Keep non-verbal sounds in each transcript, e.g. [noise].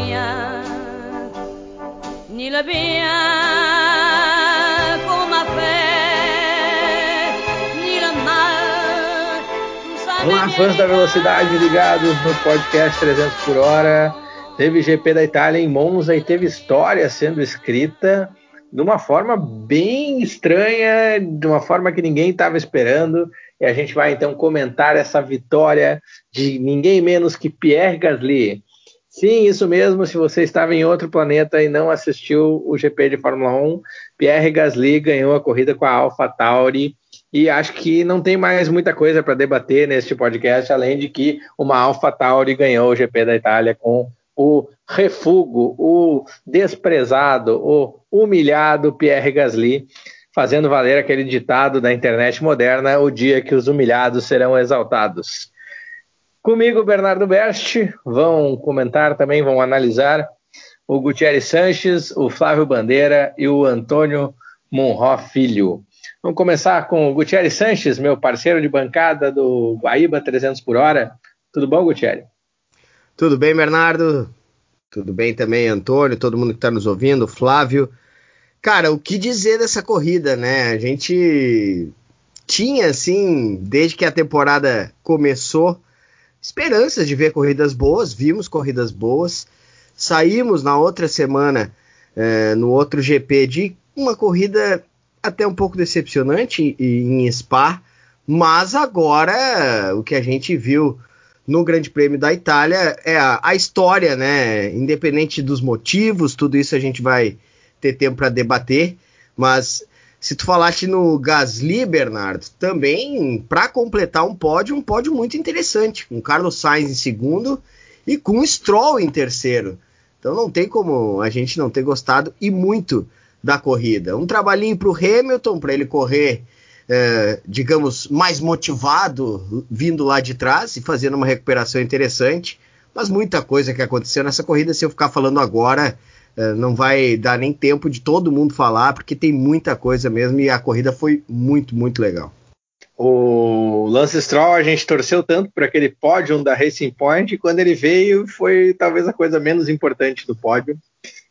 rien, ni le bien qu'on m'a fait, ni le mal. Tout ça Olá, fãs da velocidade ligados no podcast 300 por hora. Teve GP da Itália em Monza e teve história sendo escrita de uma forma bem estranha, de uma forma que ninguém estava esperando. E a gente vai então comentar essa vitória de ninguém menos que Pierre Gasly. Sim, isso mesmo. Se você estava em outro planeta e não assistiu o GP de Fórmula 1, Pierre Gasly ganhou a corrida com a AlphaTauri. E acho que não tem mais muita coisa para debater neste podcast, além de que uma AlphaTauri ganhou o GP da Itália com o refugo, o desprezado, o humilhado Pierre Gasly, fazendo valer aquele ditado da internet moderna: o dia que os humilhados serão exaltados. Comigo, Bernardo Best, vão comentar também, vão analisar o Gutierrez Sanches, o Flávio Bandeira e o Antônio Monró Filho. Vamos começar com o Gutierrez Sanches, meu parceiro de bancada do Guaíba 300 por hora. Tudo bom, Gutierrez? Tudo bem, Bernardo? Tudo bem também, Antônio, todo mundo que está nos ouvindo, Flávio. Cara, o que dizer dessa corrida, né? A gente tinha, assim, desde que a temporada começou, esperanças de ver corridas boas, vimos corridas boas. Saímos na outra semana, eh, no outro GP, de uma corrida até um pouco decepcionante em Spa, mas agora o que a gente viu no Grande Prêmio da Itália é a, a história, né? Independente dos motivos, tudo isso a gente vai ter tempo para debater, mas se tu falaste no Gasly, Bernardo, também para completar um pódio, um pódio muito interessante, com Carlos Sainz em segundo e com Stroll em terceiro. Então não tem como a gente não ter gostado e muito da corrida. Um trabalhinho para o Hamilton, para ele correr, é, digamos, mais motivado, vindo lá de trás e fazendo uma recuperação interessante. Mas muita coisa que aconteceu nessa corrida, se eu ficar falando agora, não vai dar nem tempo de todo mundo falar, porque tem muita coisa mesmo e a corrida foi muito, muito legal. O Lance Stroll, a gente torceu tanto por aquele pódio da Racing Point, e quando ele veio, foi talvez a coisa menos importante do pódio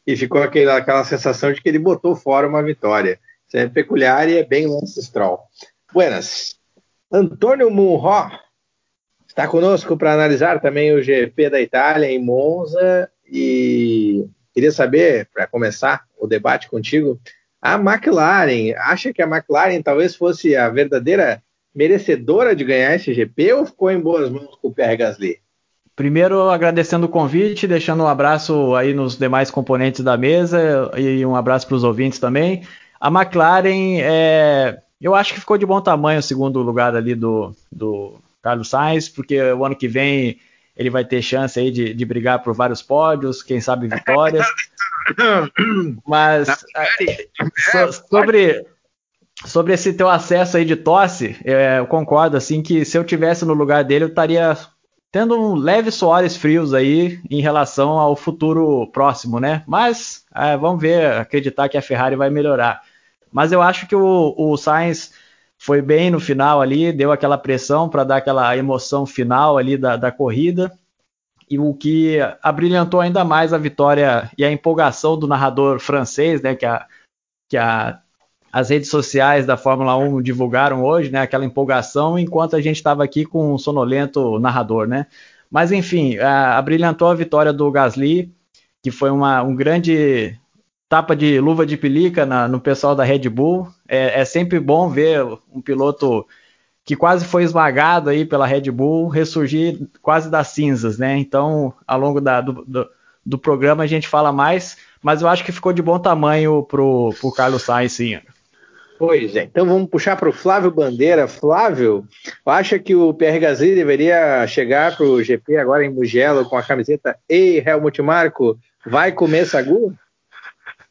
e ficou aquela, aquela sensação de que ele botou fora uma vitória. Isso é peculiar e é bem Lance Stroll. Buenas. Antônio Munro está conosco para analisar também o GP da Itália em Monza e queria saber, para começar o debate contigo, a McLaren, acha que a McLaren talvez fosse a verdadeira merecedora de ganhar esse GP ou ficou em boas mãos com o Pierre Gasly? Primeiro, agradecendo o convite, deixando um abraço aí nos demais componentes da mesa e um abraço para os ouvintes também. A McLaren, é, eu acho que ficou de bom tamanho o segundo lugar ali do, do Carlos Sainz, porque o ano que vem ele vai ter chance aí de, de brigar por vários pódios, quem sabe vitórias. [laughs] Mas so, sobre, sobre esse teu acesso aí de tosse, é, eu concordo assim que se eu tivesse no lugar dele eu estaria tendo um leve suores frios aí em relação ao futuro próximo, né? Mas é, vamos ver, acreditar que a Ferrari vai melhorar. Mas eu acho que o, o Sainz foi bem no final ali, deu aquela pressão para dar aquela emoção final ali da, da corrida. E o que abrilhantou ainda mais a vitória e a empolgação do narrador francês, né? Que a, que a as redes sociais da Fórmula 1 divulgaram hoje, né, aquela empolgação, enquanto a gente estava aqui com um sonolento narrador, né? Mas enfim, a, abrilhantou a vitória do Gasly, que foi uma, um grande tapa de luva de pelica na, no pessoal da Red Bull. É, é, sempre bom ver um piloto que quase foi esmagado aí pela Red Bull ressurgir quase das cinzas, né? Então, ao longo da, do, do, do programa a gente fala mais, mas eu acho que ficou de bom tamanho pro, pro Carlos Sainz, sim. Pois é, então vamos puxar para o Flávio Bandeira. Flávio, acha que o Pierre Gasly deveria chegar para o GP agora em Mugello com a camiseta Ei Helmut Marco, vai comer sagu?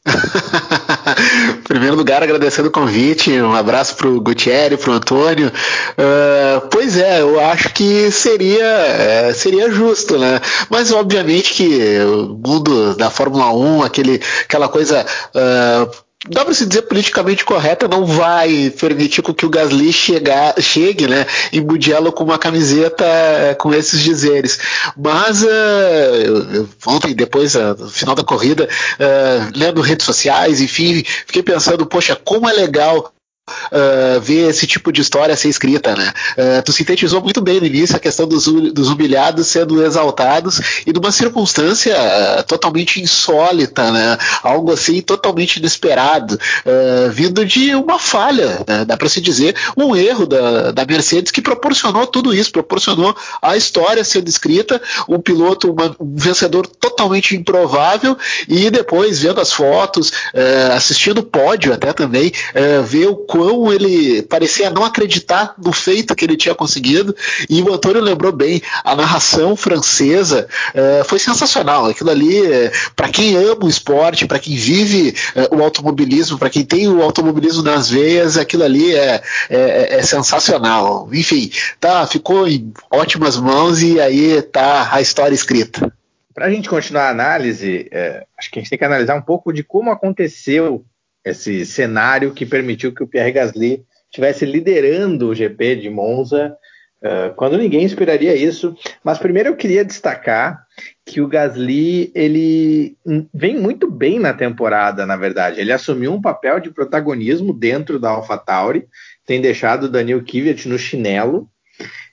Em [laughs] primeiro lugar, agradecendo o convite, um abraço para o Gutierrez, para o Antônio. Uh, pois é, eu acho que seria, é, seria justo, né? Mas obviamente que o mundo da Fórmula 1, aquele, aquela coisa. Uh, dá para se dizer politicamente correta, não vai permitir que o Gasly chegar, chegue né, em Mugello com uma camiseta eh, com esses dizeres. Mas uh, ontem, depois uh, no final da corrida, uh, lendo redes sociais, enfim, fiquei pensando, poxa, como é legal uh, ver esse tipo de história ser escrita, né? Uh, tu sintetizou muito bem no início a questão dos, dos humilhados sendo exaltados e numa circunstância uh, totalmente insólita, né? Algo assim totalmente inesperado, vindo de uma falha, né? dá para se dizer, um erro da, da Mercedes que proporcionou tudo isso, proporcionou a história sendo escrita, um piloto, uma, um vencedor totalmente improvável e depois vendo as fotos, assistindo o pódio até também, ver o quão ele parecia não acreditar no feito que ele tinha conseguido. E o Antônio lembrou bem, a narração francesa uh, foi sensacional. Aquilo ali, é, para quem ama o esporte, para quem vive uh, o automobilismo, para quem tem o automobilismo nas veias, aquilo ali é, é, é, sensacional. Enfim, tá, ficou em ótimas mãos e aí tá a história escrita. Para a gente continuar a análise, é, acho que a gente tem que analisar um pouco de como aconteceu esse cenário que permitiu que o Pierre Gasly estivesse liderando o GP de Monza, uh, quando ninguém esperaria isso. Mas primeiro eu queria destacar que o Gasly ele vem muito bem na temporada, na verdade. Ele assumiu um papel de protagonismo dentro da AlphaTauri, tem deixado Daniel Kvyat no chinelo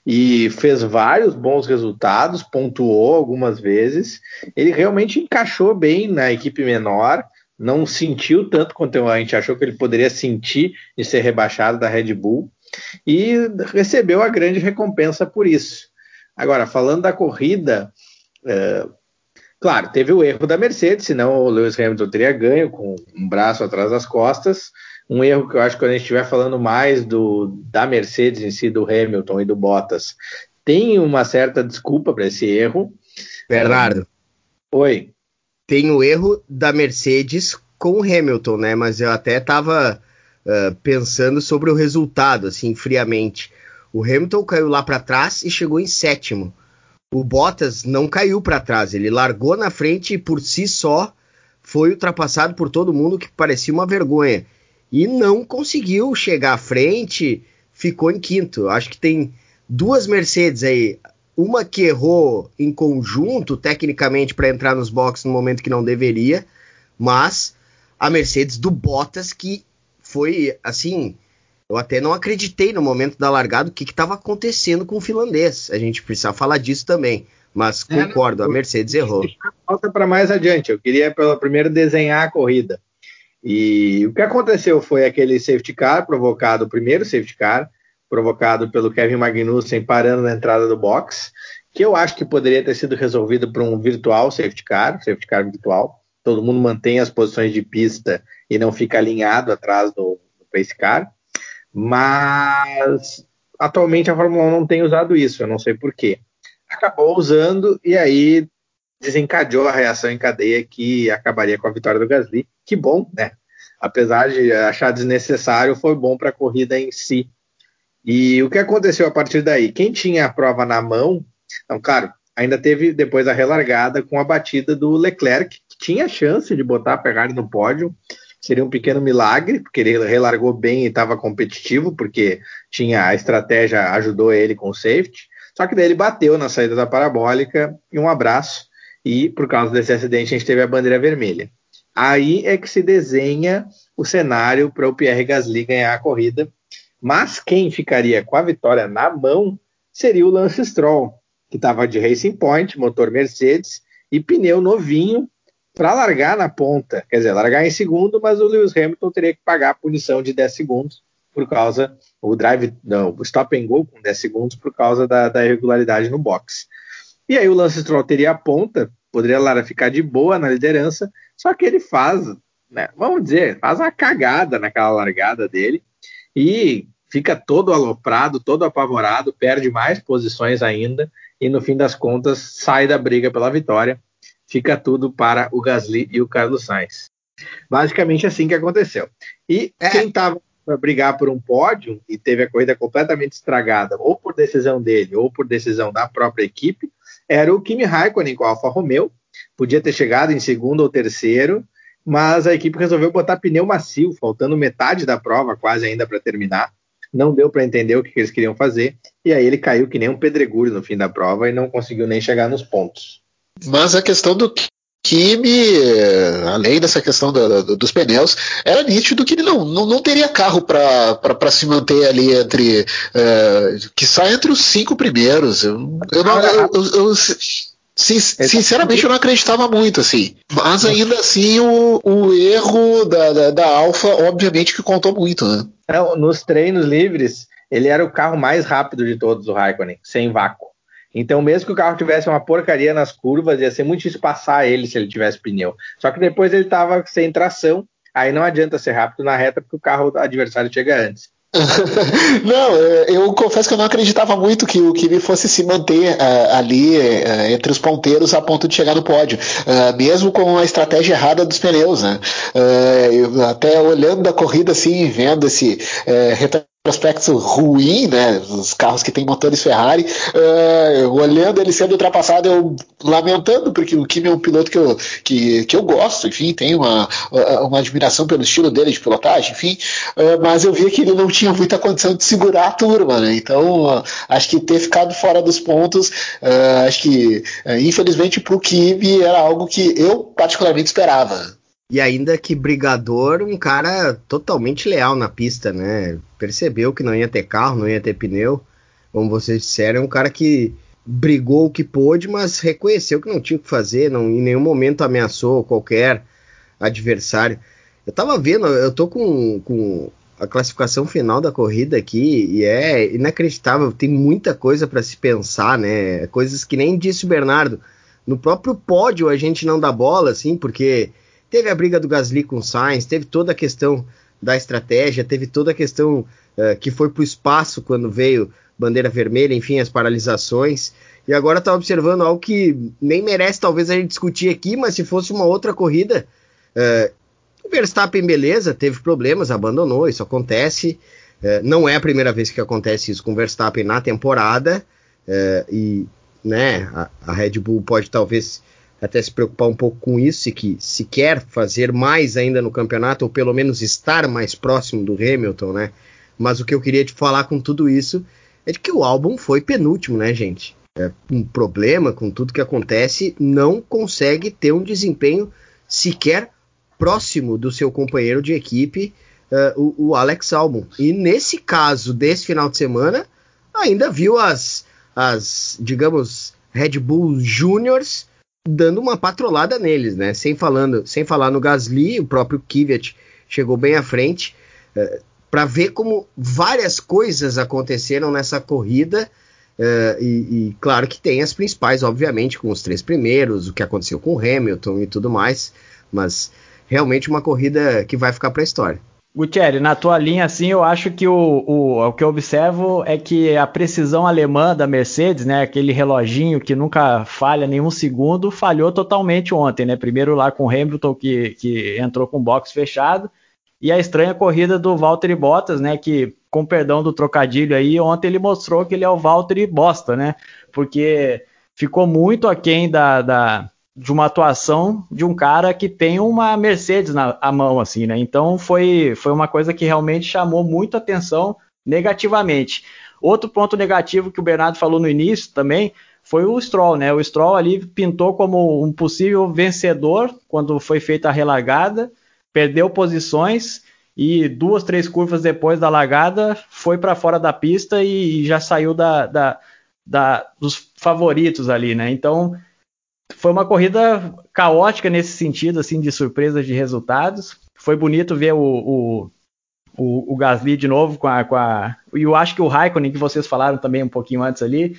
e fez vários bons resultados, pontuou algumas vezes. Ele realmente encaixou bem na equipe menor não sentiu tanto quanto a gente achou que ele poderia sentir de ser rebaixado da Red Bull e recebeu a grande recompensa por isso. Agora, falando da corrida, é, claro, teve o erro da Mercedes, senão o Lewis Hamilton teria ganho com um braço atrás das costas. Um erro que eu acho que quando a gente estiver falando mais do, da Mercedes em si, do Hamilton e do Bottas, tem uma certa desculpa para esse erro. Bernardo. Oi tem o erro da Mercedes com o Hamilton, né? Mas eu até estava uh, pensando sobre o resultado, assim, friamente. O Hamilton caiu lá para trás e chegou em sétimo. O Bottas não caiu para trás, ele largou na frente e por si só foi ultrapassado por todo mundo, que parecia uma vergonha. E não conseguiu chegar à frente, ficou em quinto. Acho que tem duas Mercedes aí, uma que errou em conjunto, tecnicamente, para entrar nos boxes no momento que não deveria, mas a Mercedes do Bottas, que foi assim. Eu até não acreditei no momento da largada o que estava acontecendo com o finlandês. A gente precisa falar disso também. Mas é, concordo, a Mercedes errou. Falta para mais adiante. Eu queria pelo primeiro desenhar a corrida. E o que aconteceu foi aquele safety car provocado, o primeiro safety car, provocado pelo Kevin Magnussen parando na entrada do box, que eu acho que poderia ter sido resolvido por um virtual safety car, safety car virtual. Todo mundo mantém as posições de pista e não fica alinhado atrás do, do pace car. Mas atualmente a Fórmula 1 não tem usado isso, eu não sei porquê. Acabou usando e aí desencadeou a reação em cadeia que acabaria com a vitória do Gasly. Que bom, né? Apesar de achar desnecessário, foi bom para a corrida em si. E o que aconteceu a partir daí? Quem tinha a prova na mão, então, claro, ainda teve depois a relargada com a batida do Leclerc, que tinha chance de botar a Ferrari no pódio. Seria um pequeno milagre, porque ele relargou bem e estava competitivo, porque tinha a estratégia ajudou ele com o safety. Só que daí ele bateu na saída da parabólica e um abraço. E por causa desse acidente a gente teve a bandeira vermelha. Aí é que se desenha o cenário para o Pierre Gasly ganhar a corrida mas quem ficaria com a vitória na mão seria o Lance Stroll, que estava de Racing Point, motor Mercedes e pneu novinho para largar na ponta. Quer dizer, largar em segundo, mas o Lewis Hamilton teria que pagar a punição de 10 segundos por causa o drive, não, o stop and go com 10 segundos por causa da, da irregularidade no box. E aí o Lance Stroll teria a ponta, poderia lá ficar de boa na liderança, só que ele faz, né, vamos dizer, faz uma cagada naquela largada dele e fica todo aloprado, todo apavorado, perde mais posições ainda e no fim das contas sai da briga pela vitória. Fica tudo para o Gasly e o Carlos Sainz. Basicamente assim que aconteceu. E é. quem estava para brigar por um pódio e teve a corrida completamente estragada, ou por decisão dele, ou por decisão da própria equipe, era o Kimi Raikkonen com a Alfa Romeo. Podia ter chegado em segundo ou terceiro, mas a equipe resolveu botar pneu macio, faltando metade da prova, quase ainda para terminar. Não deu para entender o que, eles queriam fazer, e aí ele caiu que nem um pedregulho no fim da prova e não conseguiu nem chegar nos pontos. Mas a questão do Kimi, além dessa questão do, do, dos pneus, era nítido que ele não, não, não teria carro para se manter ali entre. Uh, que sai entre os cinco primeiros. Eu, eu, não, eu, eu Sin sinceramente, eu não acreditava muito, assim. Mas ainda assim, o, o erro da, da, da Alfa, obviamente, que contou muito, né? Não, nos treinos livres, ele era o carro mais rápido de todos, o Raikkonen, sem vácuo. Então, mesmo que o carro tivesse uma porcaria nas curvas, ia ser muito difícil passar ele se ele tivesse pneu. Só que depois ele estava sem tração, aí não adianta ser rápido na reta, porque o carro adversário chega antes. [laughs] não, é, eu confesso que eu não acreditava muito que o Kimi fosse se manter uh, ali uh, entre os ponteiros a ponto de chegar no pódio, uh, mesmo com a estratégia errada dos pneus, né? Até olhando a corrida assim, vendo esse prospecto ruim, né? Os carros que têm motores Ferrari, uh, olhando ele sendo ultrapassado, eu lamentando, porque o Kimi é um piloto que eu, que, que eu gosto, enfim, tenho uma, uma admiração pelo estilo dele de pilotagem, enfim, uh, mas eu via que ele não tinha muita condição de segurar a turma, né? Então, uh, acho que ter ficado fora dos pontos, acho que, infelizmente, para o Kimi era algo que eu particularmente esperava. E ainda que brigador, um cara totalmente leal na pista, né? Percebeu que não ia ter carro, não ia ter pneu. Como vocês disseram, é um cara que brigou o que pôde, mas reconheceu que não tinha o que fazer, não, em nenhum momento ameaçou qualquer adversário. Eu tava vendo, eu tô com, com a classificação final da corrida aqui e é inacreditável, tem muita coisa para se pensar, né? Coisas que nem disse o Bernardo. No próprio pódio a gente não dá bola, assim, porque Teve a briga do Gasly com o Sainz, teve toda a questão da estratégia, teve toda a questão uh, que foi para o espaço quando veio bandeira vermelha, enfim, as paralisações. E agora está observando algo que nem merece talvez a gente discutir aqui, mas se fosse uma outra corrida, uh, o Verstappen, beleza, teve problemas, abandonou, isso acontece. Uh, não é a primeira vez que acontece isso com o Verstappen na temporada. e né, a, a Red Bull pode talvez até se preocupar um pouco com isso e que se quer fazer mais ainda no campeonato, ou pelo menos estar mais próximo do Hamilton, né? Mas o que eu queria te falar com tudo isso é de que o álbum foi penúltimo, né, gente? É um problema com tudo que acontece, não consegue ter um desempenho sequer próximo do seu companheiro de equipe, uh, o, o, Alex Albon. E nesse caso desse final de semana, ainda viu as, as digamos, Red Bull Juniors dando uma patrolada neles, né? Sem falando, sem falar no Gasly, o próprio Kvyat chegou bem à frente uh, para ver como várias coisas aconteceram nessa corrida. Uh, e, e, claro que tem as principais, obviamente, com os três primeiros, o que aconteceu com o Hamilton e tudo mais, mas realmente uma corrida que vai ficar para a história. Gutierrez, na tua linha, assim, eu acho que o, o, o, que eu observo é que a precisão alemã da Mercedes, né, aquele reloginho que nunca falha nenhum segundo, falhou totalmente ontem, né? Primeiro lá com o Hamilton, que, que entrou com o box fechado, e a estranha corrida do Valtteri Bottas, né, que, com perdão do trocadilho aí, ontem ele mostrou que ele é o Valtteri Bosta, né? Porque ficou muito aquém da, da de uma atuação de um cara que tem uma Mercedes na mão, assim, né? Então foi, foi uma coisa que realmente chamou muito atenção negativamente. Outro ponto negativo que o Bernardo falou no início também foi o Stroll, né? O Stroll ali pintou como um possível vencedor quando foi feita a relargada, perdeu posições e duas, três curvas depois da largada foi para fora da pista e, já saiu da, da, da, dos favoritos ali, né? Então foi uma corrida caótica nesse sentido, assim, de surpresas de resultados. Foi bonito ver o, o, o, o Gasly de novo com a, com a. E eu acho que o Raikkonen, que vocês falaram também um pouquinho antes ali,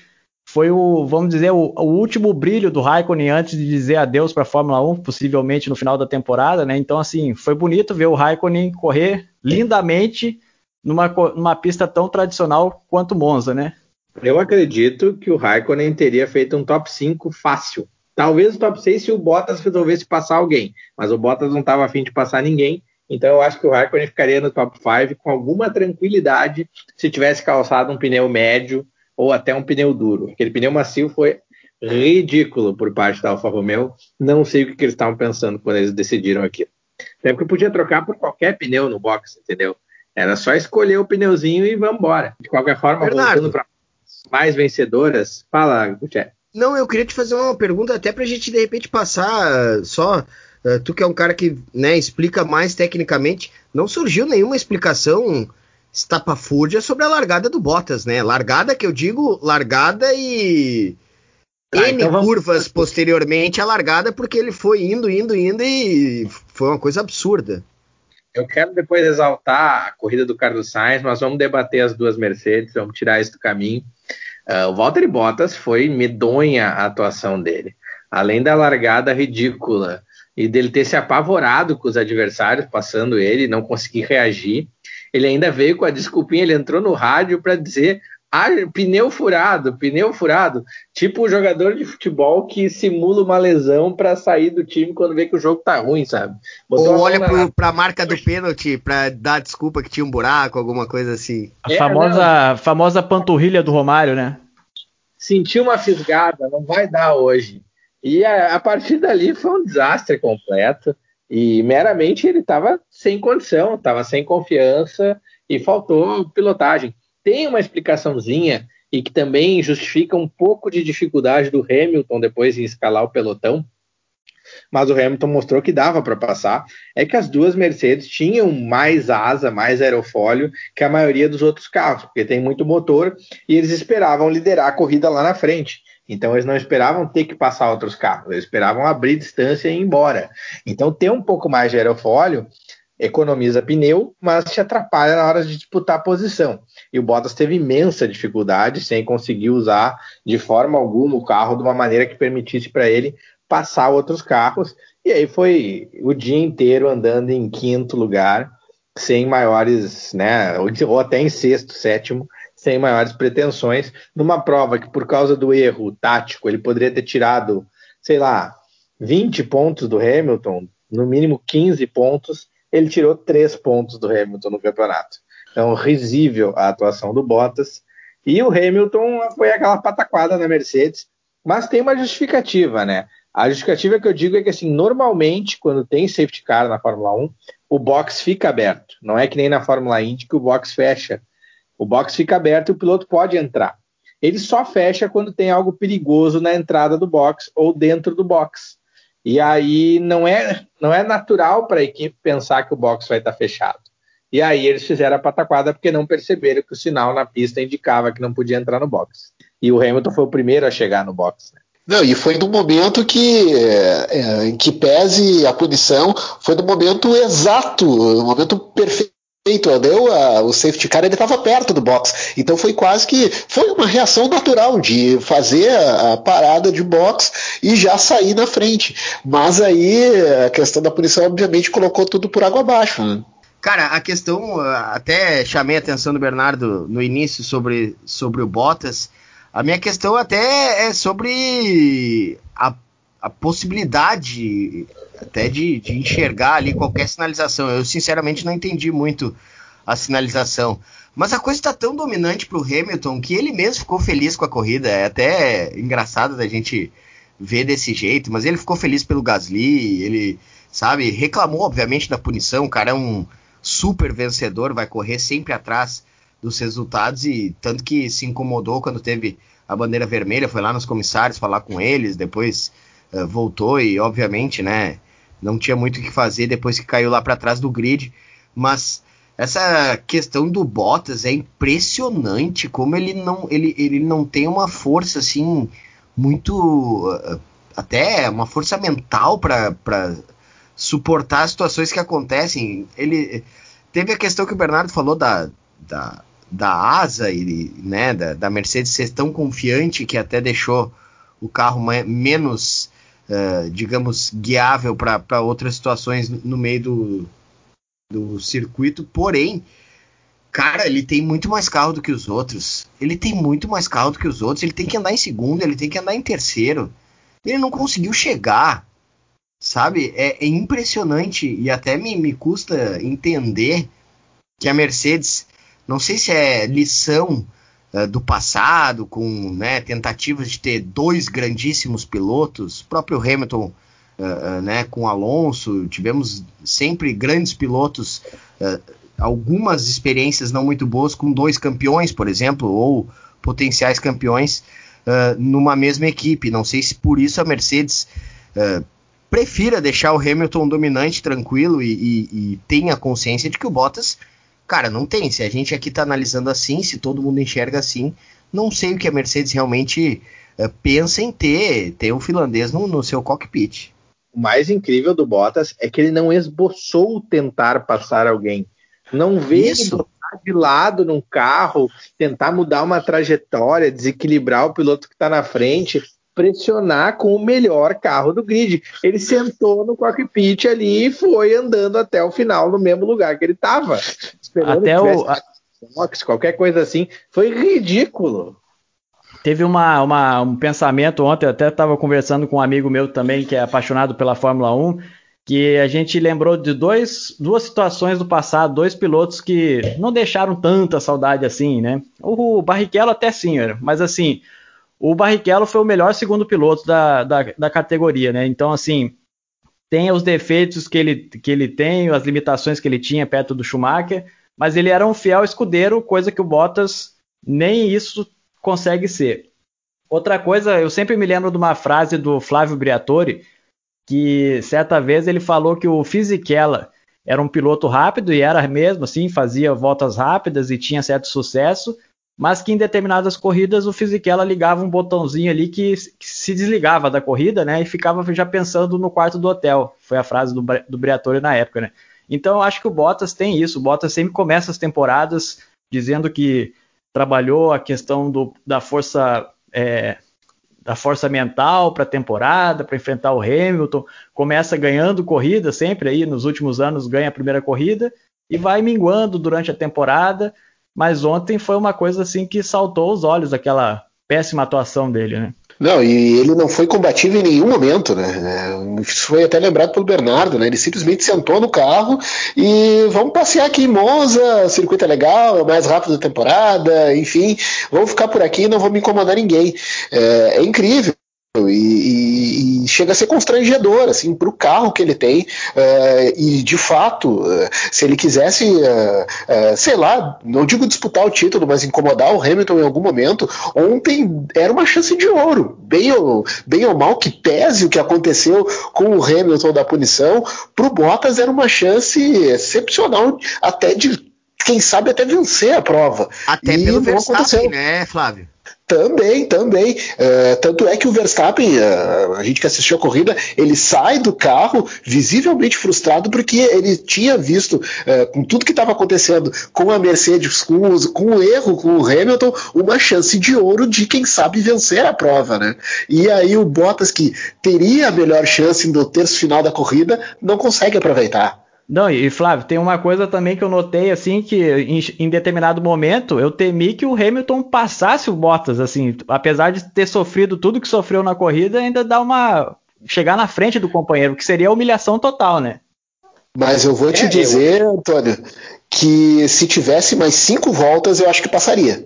foi o, vamos dizer, o, o último brilho do Raikkonen antes de dizer adeus para a Fórmula 1, possivelmente no final da temporada, né? Então, assim, foi bonito ver o Raikkonen correr lindamente numa, numa pista tão tradicional quanto Monza, né? Eu acredito que o Raikkonen teria feito um top 5 fácil Talvez o top 6 se o Bottas resolvesse passar alguém, mas o Bottas não estava afim de passar ninguém, então eu acho que o Raikkonen ficaria no top 5 com alguma tranquilidade se tivesse calçado um pneu médio ou até um pneu duro. Aquele pneu macio foi ridículo por parte da Alfa Romeo. Não sei o que, que eles estavam pensando quando eles decidiram aquilo. Até porque podia trocar por qualquer pneu no box, entendeu? Era só escolher o pneuzinho e vamos embora. De qualquer forma, Bernardo. voltando para mais vencedoras, fala, Gutierrez. Não, eu queria te fazer uma pergunta até pra gente de repente passar uh, só. uh, tu que é um cara que né, explica mais tecnicamente, não surgiu nenhuma explicação estapafúrdia sobre a largada do Bottas, né? Largada que eu digo, largada e Tá, N então vamos- curvas posteriormente a largada, porque ele foi indo, indo, indo e foi uma coisa absurda. Eu quero depois exaltar a corrida do Carlos Sainz, mas vamos debater as duas Mercedes, vamos tirar isso do caminho. Ah, o Valtteri Bottas foi medonha a atuação dele. Além da largada ridícula e dele ter se apavorado com os adversários, passando ele, não conseguir reagir, ele ainda veio com a desculpinha, ele entrou no rádio para dizer ah, pneu furado, pneu furado. Tipo o jogador de futebol que simula uma lesão para sair do time quando vê que o jogo tá ruim, sabe? Botou a Ou olha na- pro, pra marca do pênalti pra dar desculpa que tinha um buraco, alguma coisa assim. A É, famosa, famosa panturrilha do Romário, né? sentiu uma fisgada, não vai dar hoje. E a, a partir dali foi um desastre completo. E meramente ele estava sem condição, estava sem confiança e faltou pilotagem. Tem uma explicaçãozinha e que também justifica um pouco de dificuldade do Hamilton depois em escalar o pelotão, mas o Hamilton mostrou que dava para passar. É que as duas Mercedes tinham mais asa, mais aerofólio que a maioria dos outros carros, porque tem muito motor e eles esperavam liderar a corrida lá na frente. Então eles não esperavam ter que passar outros carros, eles esperavam abrir distância e ir embora. Então ter um pouco mais de aerofólio economiza pneu, mas te atrapalha na hora de disputar a posição. E o Bottas teve imensa dificuldade sem conseguir usar de forma alguma o carro de uma maneira que permitisse para ele passar outros carros. E aí foi o dia inteiro andando em quinto lugar, sem maiores, né, ou, até em sexto, sétimo, sem maiores pretensões, numa prova que por causa do erro tático ele poderia ter tirado, sei lá, 20 pontos do Hamilton, no mínimo 15 pontos, ele tirou 3 pontos do Hamilton no campeonato. Então, risível a atuação do Bottas. E o Hamilton foi aquela pataquada na Mercedes, mas tem uma justificativa, né? A justificativa que eu digo é que, assim, normalmente, quando tem safety car na Fórmula 1, o box fica aberto. Não é que nem na Fórmula Indy que o box fecha. O box fica aberto e o piloto pode entrar. Ele só fecha quando tem algo perigoso na entrada do box ou dentro do box. E aí não é, não é natural para a equipe pensar que o box vai estar fechado. E aí eles fizeram a pataquada porque não perceberam que o sinal na pista indicava que não podia entrar no box. E o Hamilton foi o primeiro a chegar no box. né? Não, e foi no momento que, é, é, que pese a punição, foi no momento exato, no momento perfeito. Deu a, o safety car, ele estava perto do box. Então foi quase que. Foi uma reação natural de fazer a, a parada de box e já sair na frente. Mas aí a questão da punição, obviamente, colocou tudo por água abaixo. Né? Cara, a questão, até chamei a atenção do Bernardo no início sobre, sobre o Bottas. A minha questão até é sobre a, a possibilidade até de, de enxergar ali qualquer sinalização. Eu sinceramente não entendi muito a sinalização. Mas a coisa está tão dominante para o Hamilton que ele mesmo ficou feliz com a corrida. É até engraçado da gente ver desse jeito, mas ele ficou feliz pelo Gasly, ele, sabe, reclamou obviamente da punição. O cara é um super vencedor, vai correr sempre atrás dos resultados e tanto que se incomodou quando teve a bandeira vermelha, foi lá nos comissários falar com eles, depois voltou e obviamente, né, não tinha muito o que fazer depois que caiu lá para trás do grid, mas essa questão do Bottas é impressionante como ele não ele, ele não tem uma força assim muito uh, até uma força mental para suportar as situações que acontecem. Ele teve a questão que o Bernardo falou da, da, da asa e né, da, da Mercedes ser tão confiante que até deixou o carro menos, uh, digamos, guiável para outras situações no meio do, do circuito. Porém, cara, ele tem muito mais carro do que os outros. Ele tem muito mais carro do que os outros. Ele tem que andar em segundo, ele tem que andar em terceiro. Ele não conseguiu chegar. Sabe? É, é impressionante e até me, me custa entender que a Mercedes, não sei se é lição uh, do passado, com né, tentativas de ter dois grandíssimos pilotos, próprio Hamilton uh, né, com Alonso, tivemos sempre grandes pilotos, algumas experiências não muito boas com dois campeões, por exemplo, ou potenciais campeões numa mesma equipe. Não sei se por isso a Mercedes prefira deixar o Hamilton dominante, tranquilo e, e, e tenha consciência de que o Bottas, cara, não tem. Se a gente aqui está analisando assim, se todo mundo enxerga assim, não sei o que a Mercedes realmente uh, pensa em ter, ter o finlandês no, no seu cockpit. O mais incrível do Bottas é que ele não esboçou tentar passar alguém. Não veio botar de lado num carro, tentar mudar uma trajetória, desequilibrar o piloto que está na frente pressionar com o melhor carro do grid. Ele sentou no cockpit ali e foi andando até o final no mesmo lugar que ele estava. Até o box, qualquer coisa assim. Foi ridículo. Teve uma, uma, um pensamento ontem, até estava conversando com um amigo meu também, que é apaixonado pela Fórmula 1, que a gente lembrou de dois, duas situações do passado, dois pilotos que não deixaram tanta saudade assim, né? O Barrichello até sim, mas assim, o Barrichello foi o melhor segundo piloto da, da, da, categoria, né? Então, assim, tem os defeitos que ele, que ele tem, as limitações que ele tinha perto do Schumacher, mas ele era um fiel escudeiro, coisa que o Bottas nem isso consegue ser. Outra coisa, eu sempre me lembro de uma frase do Flávio Briatore, que certa vez ele falou que o Fisichella era um piloto rápido, e era mesmo assim, fazia voltas rápidas e tinha certo sucesso, mas que em determinadas corridas o Fisichella ligava um botãozinho ali que, que, se desligava da corrida, né, e ficava já pensando no quarto do hotel. Foi a frase do, do Briatore na época, né. Então eu acho que o Bottas tem isso. O Bottas sempre começa as temporadas dizendo que trabalhou a questão do, da força é, da força mental para a temporada, para enfrentar o Hamilton. Começa ganhando corrida sempre aí nos últimos anos ganha a primeira corrida e vai minguando durante a temporada mas ontem foi uma coisa assim que saltou os olhos, aquela péssima atuação dele, né? Não, e ele não foi combativo em nenhum momento, né? Isso foi até lembrado pelo Bernardo, né? Ele simplesmente sentou no carro e vamos passear aqui em Monza, o circuito é legal, é o mais rápido da temporada, enfim, vamos ficar por aqui e não vou me incomodar ninguém. É, é incrível. E, e, chega a ser constrangedor assim para o carro que ele tem uh, e de fato uh, se ele quisesse uh, sei lá não digo disputar o título mas incomodar o Hamilton em algum momento ontem era uma chance de ouro. Bem ou, bem ou mal que pese o que aconteceu com o Hamilton da punição para o Bottas era uma chance excepcional até de quem sabe até vencer a prova. Até e pelo Verstappen né Flávio também, também. Uh, tanto é que o Verstappen, uh, a gente que assistiu a corrida, ele sai do carro visivelmente frustrado porque ele tinha visto, uh, com tudo que estava acontecendo com a Mercedes, com, os, com o erro com o Hamilton, uma chance de ouro de quem sabe vencer a prova, né? E aí o Bottas, que teria a melhor chance no terço final da corrida, não consegue aproveitar. Não, e Flávio, tem uma coisa também que eu notei, assim, que em, em, determinado momento eu temi que o Hamilton passasse o Bottas, assim, apesar de ter sofrido tudo que sofreu na corrida, ainda dá uma. chegar na frente do companheiro, que seria a humilhação total, né? Mas eu vou te é, dizer, eu... Antônio, que se tivesse mais cinco voltas, eu acho que passaria.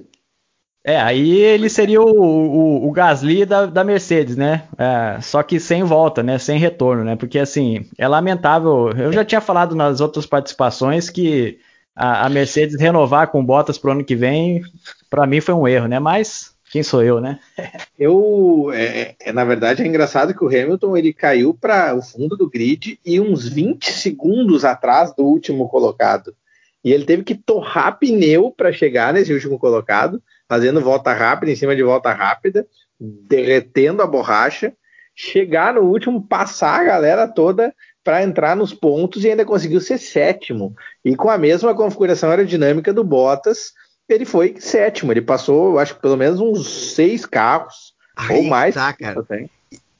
É, aí ele seria o, o, o Gasly da, da, Mercedes, né? É, só que sem volta, né? Sem retorno, né? Porque assim, é lamentável. Eu já tinha falado nas outras participações que a, a Mercedes renovar com botas pro ano que vem, para mim foi um erro, né? Mas quem sou eu, né? [laughs] eu, é, é, na verdade, é engraçado que o Hamilton ele caiu para o fundo do grid e uns 20 segundos atrás do último colocado. E ele teve que torrar pneu para chegar nesse último colocado fazendo volta rápida em cima de volta rápida, derretendo a borracha, chegar no último, passar a galera toda para entrar nos pontos e ainda conseguiu ser sétimo. E com a mesma configuração aerodinâmica do Bottas, ele foi sétimo. Ele passou, acho que pelo menos uns seis carros Aí ou mais. Tá, cara.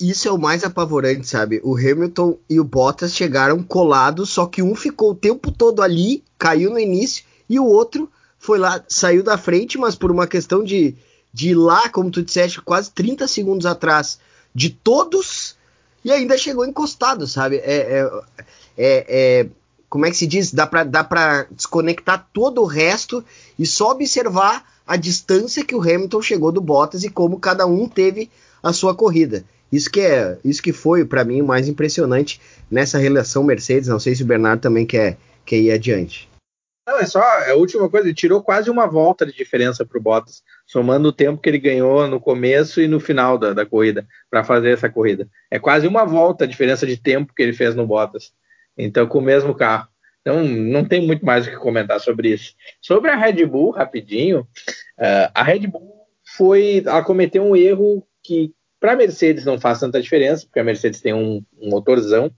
Isso é o mais apavorante, sabe? O Hamilton e o Bottas chegaram colados, só que um ficou o tempo todo ali, caiu no início, e o outro foi lá, saiu da frente, mas por uma questão de, de ir lá, como tu disseste, quase 30 segundos atrás de todos, e ainda chegou encostado, sabe? É, é, é, é como é que se diz? Dá pra, dá pra desconectar todo o resto e só observar a distância que o Hamilton chegou do Bottas e como cada um teve a sua corrida. Isso que é, isso que foi para mim o mais impressionante nessa relação Mercedes. Não sei se o Bernardo também quer, quer ir adiante. Não, é só a última coisa, ele tirou quase uma volta de diferença para o Bottas, somando o tempo que ele ganhou no começo e no final da, da corrida, para fazer essa corrida. É quase uma volta a diferença de tempo que ele fez no Bottas. Então, com o mesmo carro. Então, não tem muito mais o que comentar sobre isso. Sobre a Red Bull, rapidinho, uh, a Red Bull foi. Ela cometeu um erro que para a Mercedes não faz tanta diferença, porque a Mercedes tem um, um, motorzão,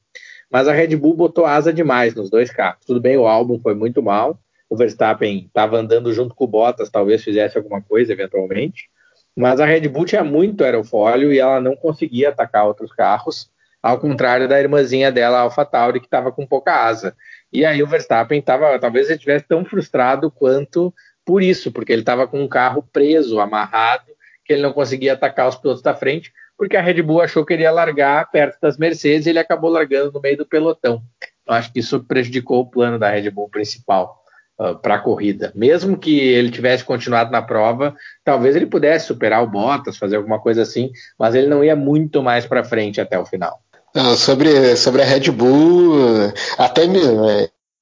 mas a Red Bull botou asa demais nos dois carros. Tudo bem, o álbum foi muito mal, o Verstappen estava andando junto com o Bottas, talvez fizesse alguma coisa eventualmente, mas a Red Bull tinha muito aerofólio e ela não conseguia atacar outros carros, ao contrário da irmãzinha dela, a AlphaTauri, que estava com pouca asa. E aí o Verstappen estava, talvez ele estivesse tão frustrado quanto por isso, porque ele estava com um carro preso, amarrado, que ele não conseguia atacar os pilotos da frente, porque a Red Bull achou que ele ia largar perto das Mercedes e ele acabou largando no meio do pelotão. Então, acho que isso prejudicou o plano da Red Bull principal ah, para a corrida. Mesmo que ele tivesse continuado na prova, talvez ele pudesse superar o Bottas, fazer alguma coisa assim, mas ele não ia muito mais para frente até o final. Não, sobre, sobre a Red Bull, até me,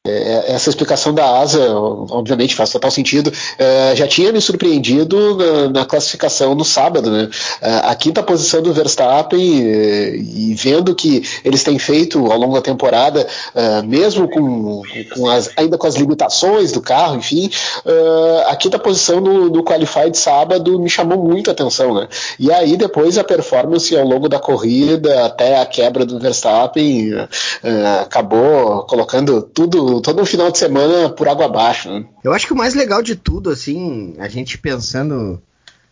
é, é, essa explicação da asa, obviamente, faz total sentido. É, já tinha me surpreendido na, na classificação no sábado, né? É, a quinta posição do Verstappen, e vendo que eles têm feito ao longo da temporada, mesmo com, com as, ainda com as limitações do carro, enfim, a quinta posição no, no Qualified sábado me chamou muito a atenção, né? E aí depois a performance ao longo da corrida, até a quebra do Verstappen, acabou colocando tudo todo um final de semana por água abaixo. Né? Eu acho que o mais legal de tudo, assim, a gente pensando.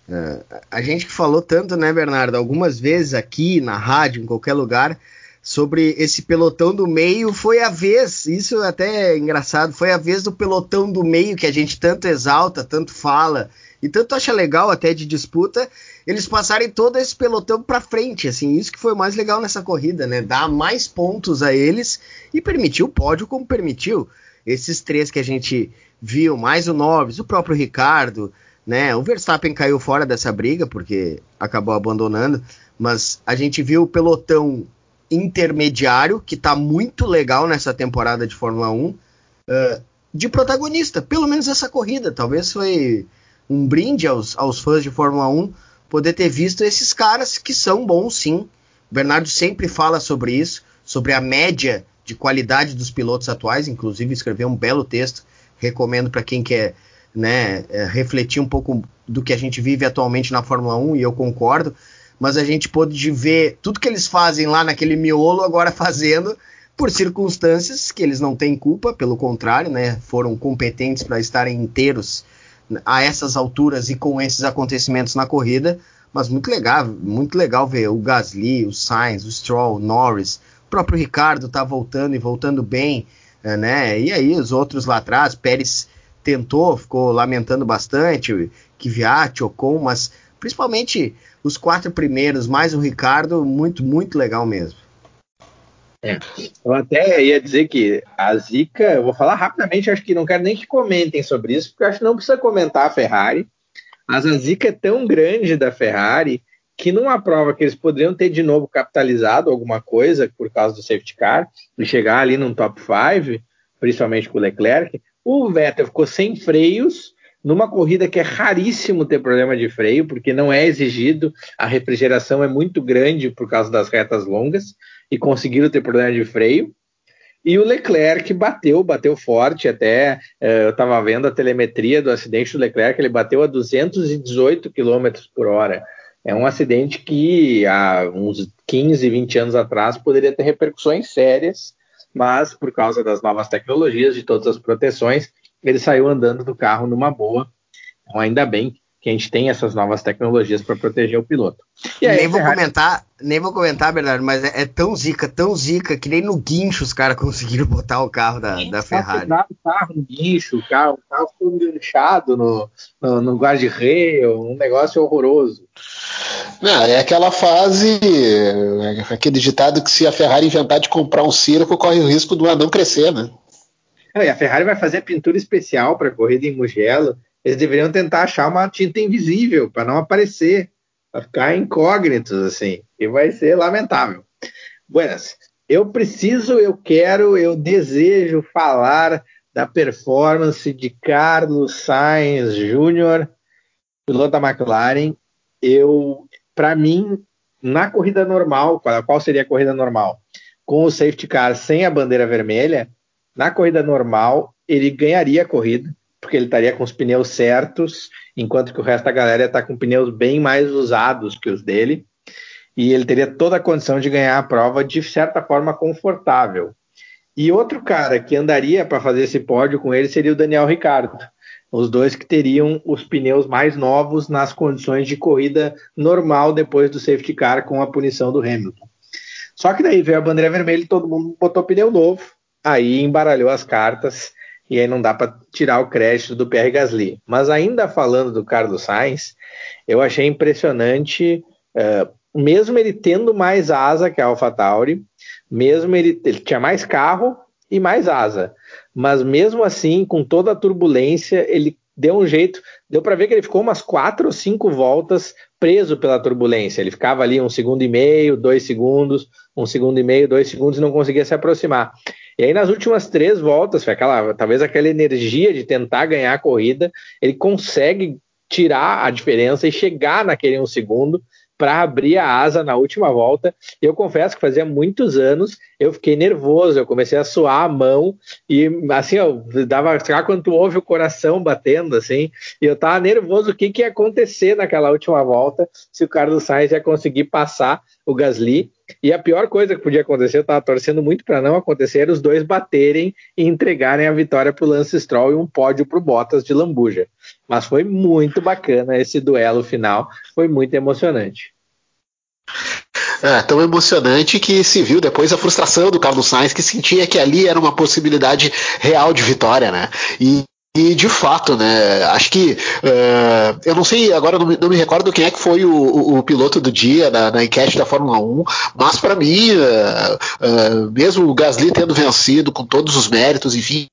Uh, a gente que falou tanto, né, Bernardo, algumas vezes aqui na rádio, em qualquer lugar, sobre esse pelotão do meio, foi a vez, isso até é engraçado, foi a vez do pelotão do meio que a gente tanto exalta, tanto fala e tanto acha legal até de disputa, eles passarem todo esse pelotão para frente, assim, isso que foi mais legal nessa corrida, né? Dar mais pontos a eles e permitiu o pódio como permitiu. Esses três que a gente viu, mais o Norris, o próprio Ricardo, né? O Verstappen caiu fora dessa briga porque acabou abandonando, mas a gente viu o pelotão intermediário que tá muito legal nessa temporada de Fórmula 1 uh, de protagonista, pelo menos essa corrida, talvez foi um brinde aos, aos fãs de Fórmula 1 poder ter visto esses caras que são bons sim. O Bernardo sempre fala sobre isso, sobre a média de qualidade dos pilotos atuais, inclusive escreveu um belo texto, recomendo para quem quer né, é, refletir um pouco do que a gente vive atualmente na Fórmula 1, e eu concordo, mas a gente pôde ver tudo que eles fazem lá naquele miolo agora [laughs] fazendo por circunstâncias que eles não têm culpa, pelo contrário, né, foram competentes para estarem inteiros a essas alturas e com esses acontecimentos na corrida, mas muito legal, muito legal ver o Gasly, o Sainz, o Stroll, o Norris, o próprio Ricardo tá voltando e voltando bem, eh, né? E aí os outros lá atrás, Pérez tentou, ficou lamentando bastante, Kvyat, Ocon, mas principalmente os quatro primeiros, mais o Ricardo, muito, muito legal mesmo. É. Eu até ia dizer que a Zica, eu vou falar rapidamente, acho que não quero nem que comentem sobre isso, porque acho que não precisa comentar a Ferrari, mas a Zica é tão grande da Ferrari que numa prova que eles poderiam ter de novo capitalizado alguma coisa por causa do safety car e chegar ali num top 5, principalmente com o Leclerc, o Vettel ficou sem freios numa corrida que é raríssimo ter problema de freio, porque não é exigido, a refrigeração é muito grande por causa das retas longas e conseguiram ter problema de freio. E o Leclerc bateu, bateu forte até. Eh, eu estava vendo a telemetria do acidente do Leclerc, ele bateu a 218 km por hora. É um acidente que há uns 15, 20 anos atrás poderia ter repercussões sérias, mas por causa das novas tecnologias, de todas as proteções, ele saiu andando do carro numa boa. Então, ainda bem que a gente tem essas novas tecnologias para proteger o piloto. Aí, nem vou Ferrari... comentar, nem vou comentar, Bernardo, mas é, é, tão zica, tão zica que nem no guincho os caras [laughs] conseguiram botar o carro da, da Ferrari. O carro no guincho, o carro, o carro ficou enganchado no, no, no guarda-reio, um negócio horroroso. Não, é aquela fase, é aquele ditado que se a Ferrari inventar de comprar um circo, corre o risco do anão crescer, né? A Ferrari vai fazer pintura especial para a corrida em Mugello eles deveriam tentar achar uma tinta invisível para não aparecer. Vai ficar incógnitos, assim, e vai ser lamentável. Buenas, eu preciso, eu quero, eu desejo falar da performance de Carlos Sainz Jr., piloto da McLaren. Eu, para mim, na corrida normal, qual seria a corrida normal? Com o safety car sem a bandeira vermelha, na corrida normal, ele ganharia a corrida, porque ele estaria com os pneus certos, enquanto que o resto da galera está com pneus bem mais usados que os dele, e ele teria toda a condição de ganhar a prova de certa forma confortável. E outro cara que andaria para fazer esse pódio com ele seria o Daniel Ricardo. Os dois que teriam os pneus mais novos nas condições de corrida normal depois do safety car com a punição do Hamilton. Só que daí veio a bandeira vermelha e todo mundo botou pneu novo, aí embaralhou as cartas e aí não dá para tirar o crédito do Pierre Gasly. Mas ainda falando do Carlos Sainz, eu achei impressionante, uh, mesmo ele tendo mais asa que a AlphaTauri, mesmo ele, ele tinha mais carro e mais asa. Mas mesmo assim, com toda a turbulência, ele deu um jeito. Deu para ver que ele ficou umas quatro ou cinco voltas preso pela turbulência. Ele ficava ali um segundo e meio, dois segundos, um segundo e meio, dois segundos e não conseguia se aproximar. E aí nas últimas três voltas, foi aquela, talvez aquela energia de tentar ganhar a corrida, ele consegue tirar a diferença e chegar naquele um segundo para abrir a asa na última volta. Eu confesso que fazia muitos anos eu fiquei nervoso, eu comecei a suar a mão e assim, eu dava, sabe quando ouve o coração batendo assim, e eu tava nervoso o que, que ia acontecer naquela última volta, se o Carlos Sainz ia conseguir passar o Gasly. E a pior coisa que podia acontecer, eu tava torcendo muito para não acontecer, era os dois baterem e entregarem a vitória pro Lance Stroll e um pódio pro Bottas de Lambuja. Mas foi muito bacana esse duelo final, foi muito emocionante. É, tão emocionante que se viu depois a frustração do Carlos Sainz, que sentia que ali era uma possibilidade real de vitória, né? E, e de fato, né? Acho que uh, eu não sei agora não me, não me, recordo quem é que foi o, o, o piloto do dia na, na, enquete da Fórmula 1, mas para mim, uh, uh, mesmo o Gasly tendo vencido com todos os méritos, enfim,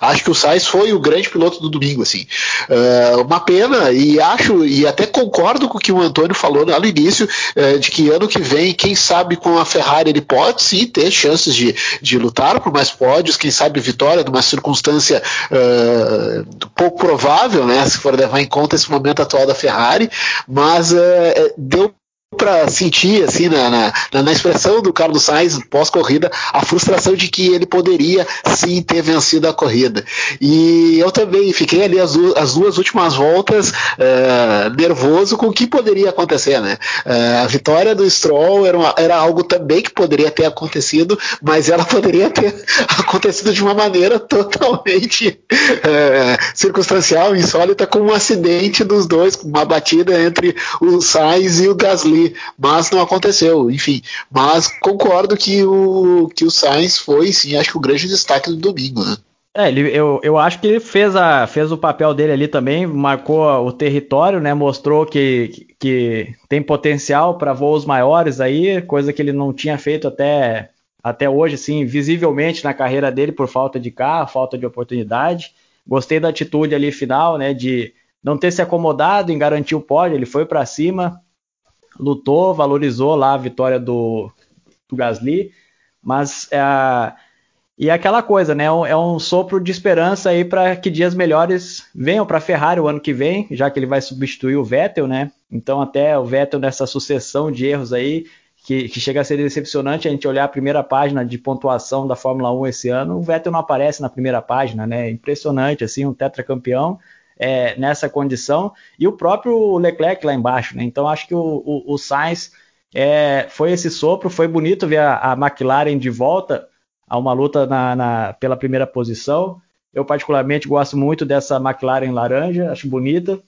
Acho que o Sainz foi o grande piloto do domingo, assim. Uh, uma pena, e acho, e até concordo com o que o Antônio falou lá no início, uh, de que ano que vem, quem sabe com a Ferrari ele pode sim ter chances de, de lutar por mais pódios, quem sabe vitória numa circunstância uh, pouco provável, né, se for levar em conta esse momento atual da Ferrari, mas deu para sentir assim na, na, na, expressão do Carlos Sainz pós-corrida a frustração de que ele poderia sim ter vencido a corrida. E eu também fiquei ali as, as duas últimas voltas uh, nervoso com o que poderia acontecer né? Uh, a vitória do Stroll era, uma, era algo também que poderia ter acontecido mas ela poderia ter [laughs] acontecido de uma maneira totalmente uh, circunstancial insólita com um acidente dos dois uma batida entre o Sainz e o Gasly mas não aconteceu, enfim. Mas concordo que o, que o Sainz foi, sim, acho que o grande destaque do domingo, né? É, ele, eu, eu acho que ele fez, a, fez o papel dele ali também, marcou o território, né? Mostrou que, que tem potencial para voos maiores aí, coisa que ele não tinha feito até, até hoje, assim, visivelmente na carreira dele por falta de carro, falta de oportunidade. Gostei da atitude ali final, né? De não ter se acomodado em garantir o pódio, ele foi para cima, lutou, valorizou lá a vitória do, do Gasly, mas é, e é aquela coisa, né? É um sopro de esperança aí para que dias melhores venham para a Ferrari o ano que vem, já que ele vai substituir o Vettel, né? Então até o Vettel nessa sucessão de erros aí que, que, chega a ser decepcionante a gente olhar a primeira página de pontuação da Fórmula 1 esse ano, o Vettel não aparece na primeira página, né? Impressionante, assim, um tetracampeão é, nessa condição, e o próprio Leclerc lá embaixo. Né? Então acho que o, o, o Sainz é, foi esse sopro, foi bonito ver a, a McLaren de volta a uma luta na, na, pela primeira posição. Eu particularmente gosto muito dessa McLaren laranja, acho bonita.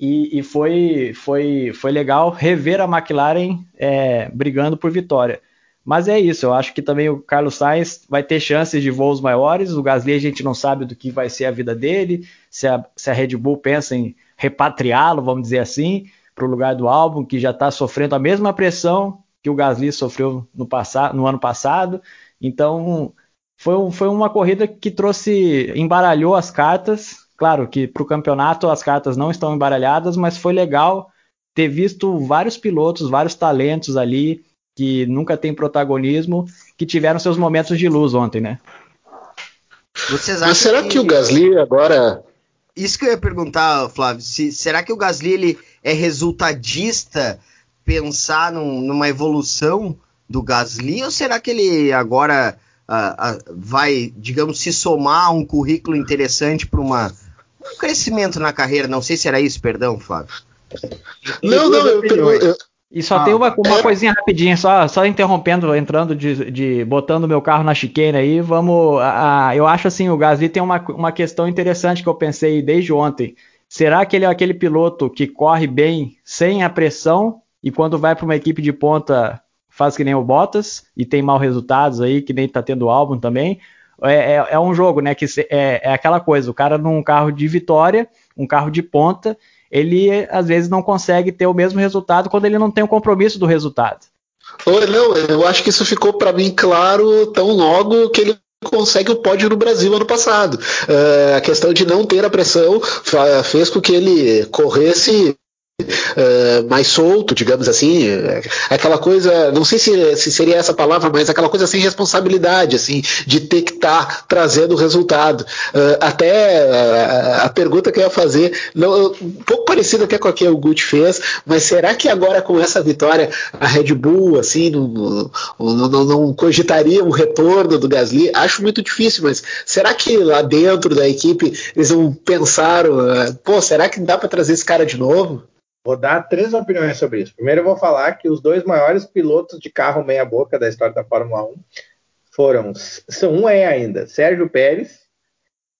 E, e foi, foi, foi legal rever a McLaren é, brigando por vitória. Mas é isso, eu acho que também o Carlos Sainz vai ter chances de voos maiores. O Gasly a gente não sabe do que vai ser a vida dele, se a, se a Red Bull pensa em repatriá-lo, vamos dizer assim, para o lugar do álbum, que já está sofrendo a mesma pressão que o Gasly sofreu no, passado, no ano passado. Então foi, foi uma corrida que trouxe, embaralhou as cartas. Claro que para o campeonato as cartas não estão embaralhadas, mas foi legal ter visto vários pilotos, vários talentos ali que nunca tem protagonismo, que tiveram seus momentos de luz ontem, né? Mas será que... que o Gasly agora isso que eu ia perguntar, Flávio, se, será que o Gasly ele é resultadista pensar num, numa evolução do Gasly ou será que ele agora uh, uh, vai, digamos, se somar a um currículo interessante para um crescimento na carreira? Não sei se era isso, perdão, Flávio. Não, não, eu, eu, e só ah, tem uma, uma é... coisinha rapidinha, só, só interrompendo, entrando de, de botando meu carro na chicane aí, vamos. A, a, eu acho assim, o Gasly tem uma, uma questão interessante que eu pensei desde ontem. Será que ele é aquele piloto que corre bem sem a pressão e quando vai para uma equipe de ponta faz que nem o Bottas e tem maus resultados aí, que nem tá tendo o álbum também? É, é, é um jogo, né? Que é, é aquela coisa, o cara num carro de vitória, um carro de ponta, ele às vezes não consegue ter o mesmo resultado quando ele não tem o compromisso do resultado. Não, eu acho que isso ficou para mim claro tão logo que ele consegue o pódio no Brasil ano passado. Uh, a questão de não ter a pressão fez com que ele corresse uh, mais solto, digamos assim, é, aquela coisa, não sei se, se, seria essa palavra, mas aquela coisa sem responsabilidade, assim, de ter que estar tá trazendo o resultado. Uh, até uh, a pergunta que eu ia fazer, não, um pouco parecida até com a que o Gucci fez, mas será que agora com essa vitória a Red Bull, assim, não, não, não, cogitaria um retorno do Gasly? Acho muito difícil, mas será que lá dentro da equipe eles não pensaram, pô, será que dá para trazer esse cara de novo? Vou dar três opiniões sobre isso. Primeiro, eu vou falar que os dois maiores pilotos de carro meia-boca da história da Fórmula 1 foram. São um é ainda, Sérgio Pérez,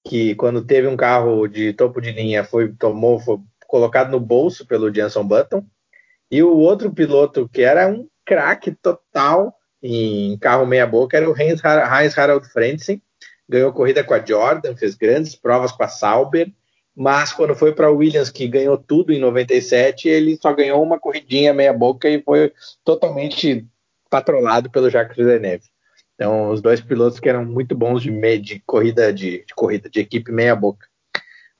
que quando teve um carro de topo de linha foi tomou foi colocado no bolso pelo Jenson Button, e o outro piloto que era um craque total em carro meia-boca era o Heinz, Heinz Harald Frentzen, ganhou corrida com a Jordan, fez grandes provas com a Sauber mas quando foi para Williams, que ganhou tudo em 97, ele só ganhou uma corridinha meia-boca e foi totalmente patrolado pelo Jacques Villeneuve. Então, os dois pilotos que eram muito bons de, de corrida de, de, corrida de equipe meia-boca.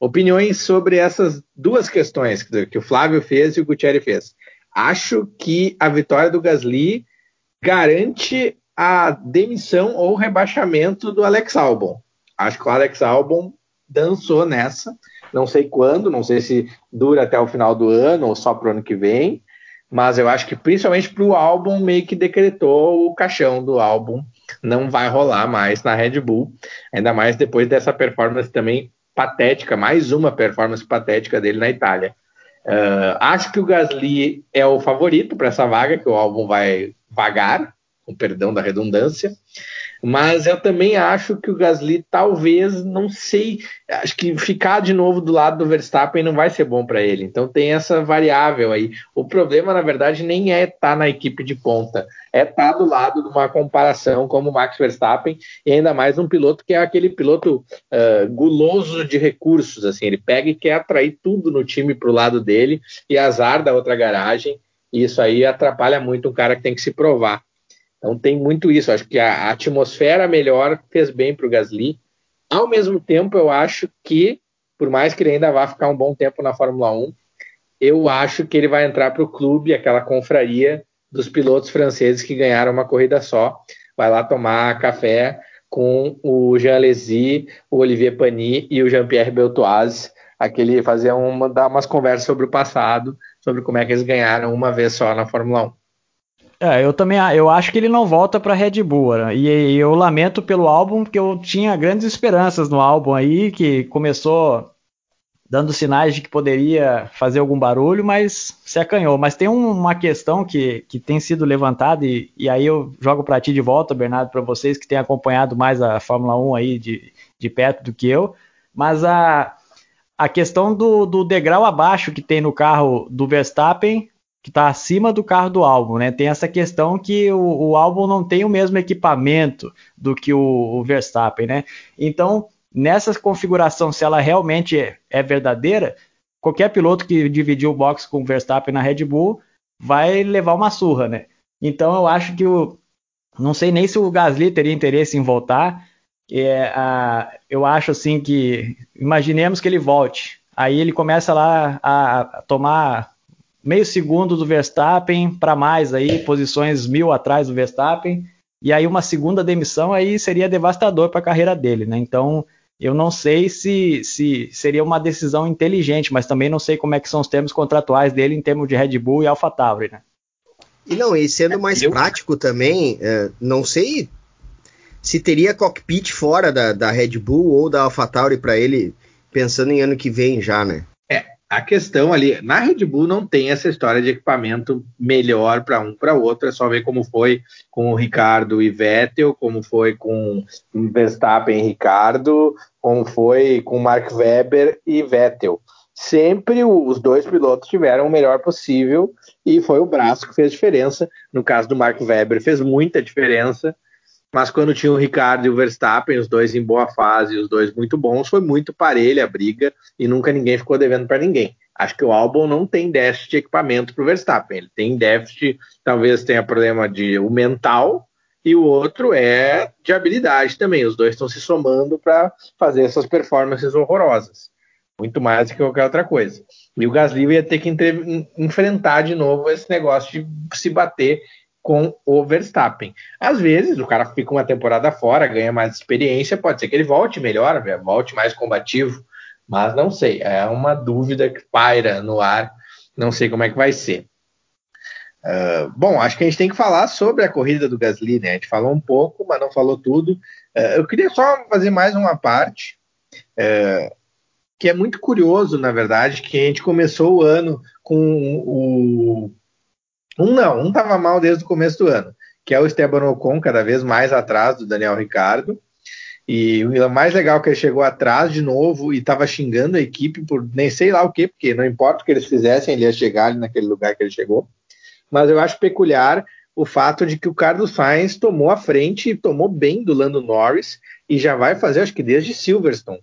Opiniões sobre essas duas questões que o Flávio fez e o Gutierrez fez. Acho que a vitória do Gasly garante a demissão ou rebaixamento do Alex Albon. Acho que o Alex Albon dançou nessa não sei quando, não sei se dura até o final do ano ou só para o ano que vem, mas eu acho que principalmente para o álbum meio que decretou o caixão do álbum, não vai rolar mais na Red Bull, ainda mais depois dessa performance também patética, mais uma performance patética dele na Itália. Uh, acho que o Gasly é o favorito para essa vaga, que o álbum vai vagar, com perdão da redundância. Mas eu também acho que o Gasly talvez, não sei, acho que ficar de novo do lado do Verstappen não vai ser bom para ele. Então tem essa variável aí. O problema, na verdade, nem é estar tá na equipe de ponta, é estar tá do lado de uma comparação como o Max Verstappen e ainda mais um piloto que é aquele piloto uh, guloso de recursos, assim, ele pega e quer atrair tudo no time para o lado dele e azar da outra garagem. E isso aí atrapalha muito um cara que tem que se provar. Então tem muito isso. Acho que a atmosfera melhor fez bem para o Gasly. Ao mesmo tempo, eu acho que, por mais que ele ainda vá ficar um bom tempo na Fórmula 1, eu acho que ele vai entrar para o clube, aquela confraria dos pilotos franceses que ganharam uma corrida só. Vai lá tomar café com o Jean Lézy, o Olivier Panis e o Jean-Pierre Beltoise, aquele fazer uma, dar umas conversas sobre o passado, sobre como é que eles ganharam uma vez só na Fórmula 1. É, eu também eu acho que ele não volta para Red Bull, né? e, e, eu lamento pelo álbum porque eu tinha grandes esperanças no álbum aí que começou dando sinais de que poderia fazer algum barulho, mas se acanhou. Mas tem um, uma questão que, que tem sido levantada e, e aí eu jogo para ti de volta, Bernardo, para vocês que têm acompanhado mais a Fórmula 1 aí de, de perto do que eu, mas a a questão do, do degrau abaixo que tem no carro do Verstappen que está acima do carro do álbum, né? Tem essa questão que o, o álbum não tem o mesmo equipamento do que o, o, Verstappen, né? Então, nessa configuração, se ela realmente é, é verdadeira, qualquer piloto que dividir o box com o Verstappen na Red Bull vai levar uma surra, né? Então, eu acho que o não sei nem se o Gasly teria interesse em voltar. É, a, eu acho assim que imaginemos que ele volte. Aí ele começa lá a, a tomar meio segundo do Verstappen para mais aí, posições mil atrás do Verstappen, e aí uma segunda demissão aí seria devastador para a carreira dele, né? Então eu não sei se, se seria uma decisão inteligente, mas também não sei como é que são os termos contratuais dele em termos de Red Bull e AlphaTauri, né? E não, e sendo mais eu... prático também, é, não sei se teria cockpit fora da, da Red Bull ou da AlphaTauri para ele, pensando em ano que vem já, né? A questão ali, na Red Bull não tem essa história de equipamento melhor para um para outro, é só ver como foi com o Ricardo e Vettel, como foi com Verstappen e Ricardo, como foi com Mark Webber e Vettel. Sempre os dois pilotos tiveram o melhor possível e foi o braço que fez diferença. No caso do Mark Webber, fez muita diferença mas quando tinha o Ricardo e o Verstappen, os dois em boa fase, os dois muito bons, foi muito parelha a briga e nunca ninguém ficou devendo para ninguém. Acho que o Albon não tem déficit de equipamento para o Verstappen, ele tem déficit, talvez tenha problema de o mental e o outro é de habilidade também. Os dois estão se somando para fazer essas performances horrorosas, muito mais do que qualquer outra coisa. E o Gasly ia ter que entre, enfrentar de novo esse negócio de se bater com o Verstappen. Às vezes o cara fica uma temporada fora, ganha mais experiência, pode ser que ele volte melhor, volte mais combativo, mas não sei, é uma dúvida que paira no ar, não sei como é que vai ser. Uh, bom, acho que a gente tem que falar sobre a corrida do Gasly, né? A gente falou um pouco, mas não falou tudo. Uh, eu queria só fazer mais uma parte, uh, que é muito curioso, na verdade, que a gente começou o ano com o um não, um estava mal desde o começo do ano, que é o Esteban Ocon, cada vez mais atrás do Daniel Ricardo. E o mais legal é que ele chegou atrás de novo e estava xingando a equipe por nem sei lá o que, porque não importa o que eles fizessem, ele ia chegar ali naquele lugar que ele chegou. Mas eu acho peculiar o fato de que o Carlos Sainz tomou a frente e tomou bem do Lando Norris e já vai fazer, acho que desde Silverstone.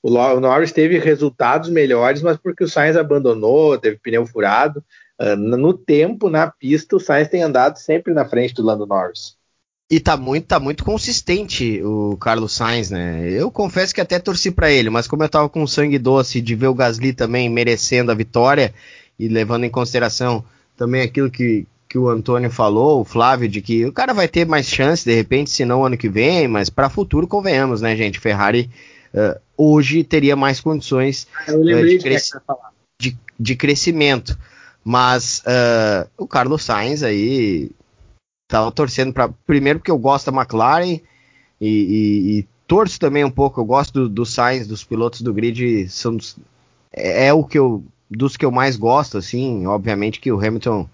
O Norris teve resultados melhores, mas porque o Sainz abandonou, teve pneu furado. Uh, no tempo, na pista, o Sainz tem andado sempre na frente do Lando Norris. E tá muito, tá muito consistente o Carlos Sainz, né? Eu confesso que até torci para ele, mas como eu tava com sangue doce de ver o Gasly também merecendo a vitória e levando em consideração também aquilo que, que o Antônio falou, o Flávio, de que o cara vai ter mais chance de repente, se não ano que vem, mas para futuro convenhamos, né, gente? Ferrari uh, hoje teria mais condições uh, de, cres de, de crescimento. Mas uh, o Carlos Sainz aí tava torcendo para primeiro porque eu gosto da McLaren e, e, e torço também um pouco. Eu gosto do, do Sainz, dos pilotos do grid, são é, é, o que eu dos que eu mais gosto, assim. Obviamente que o Hamilton,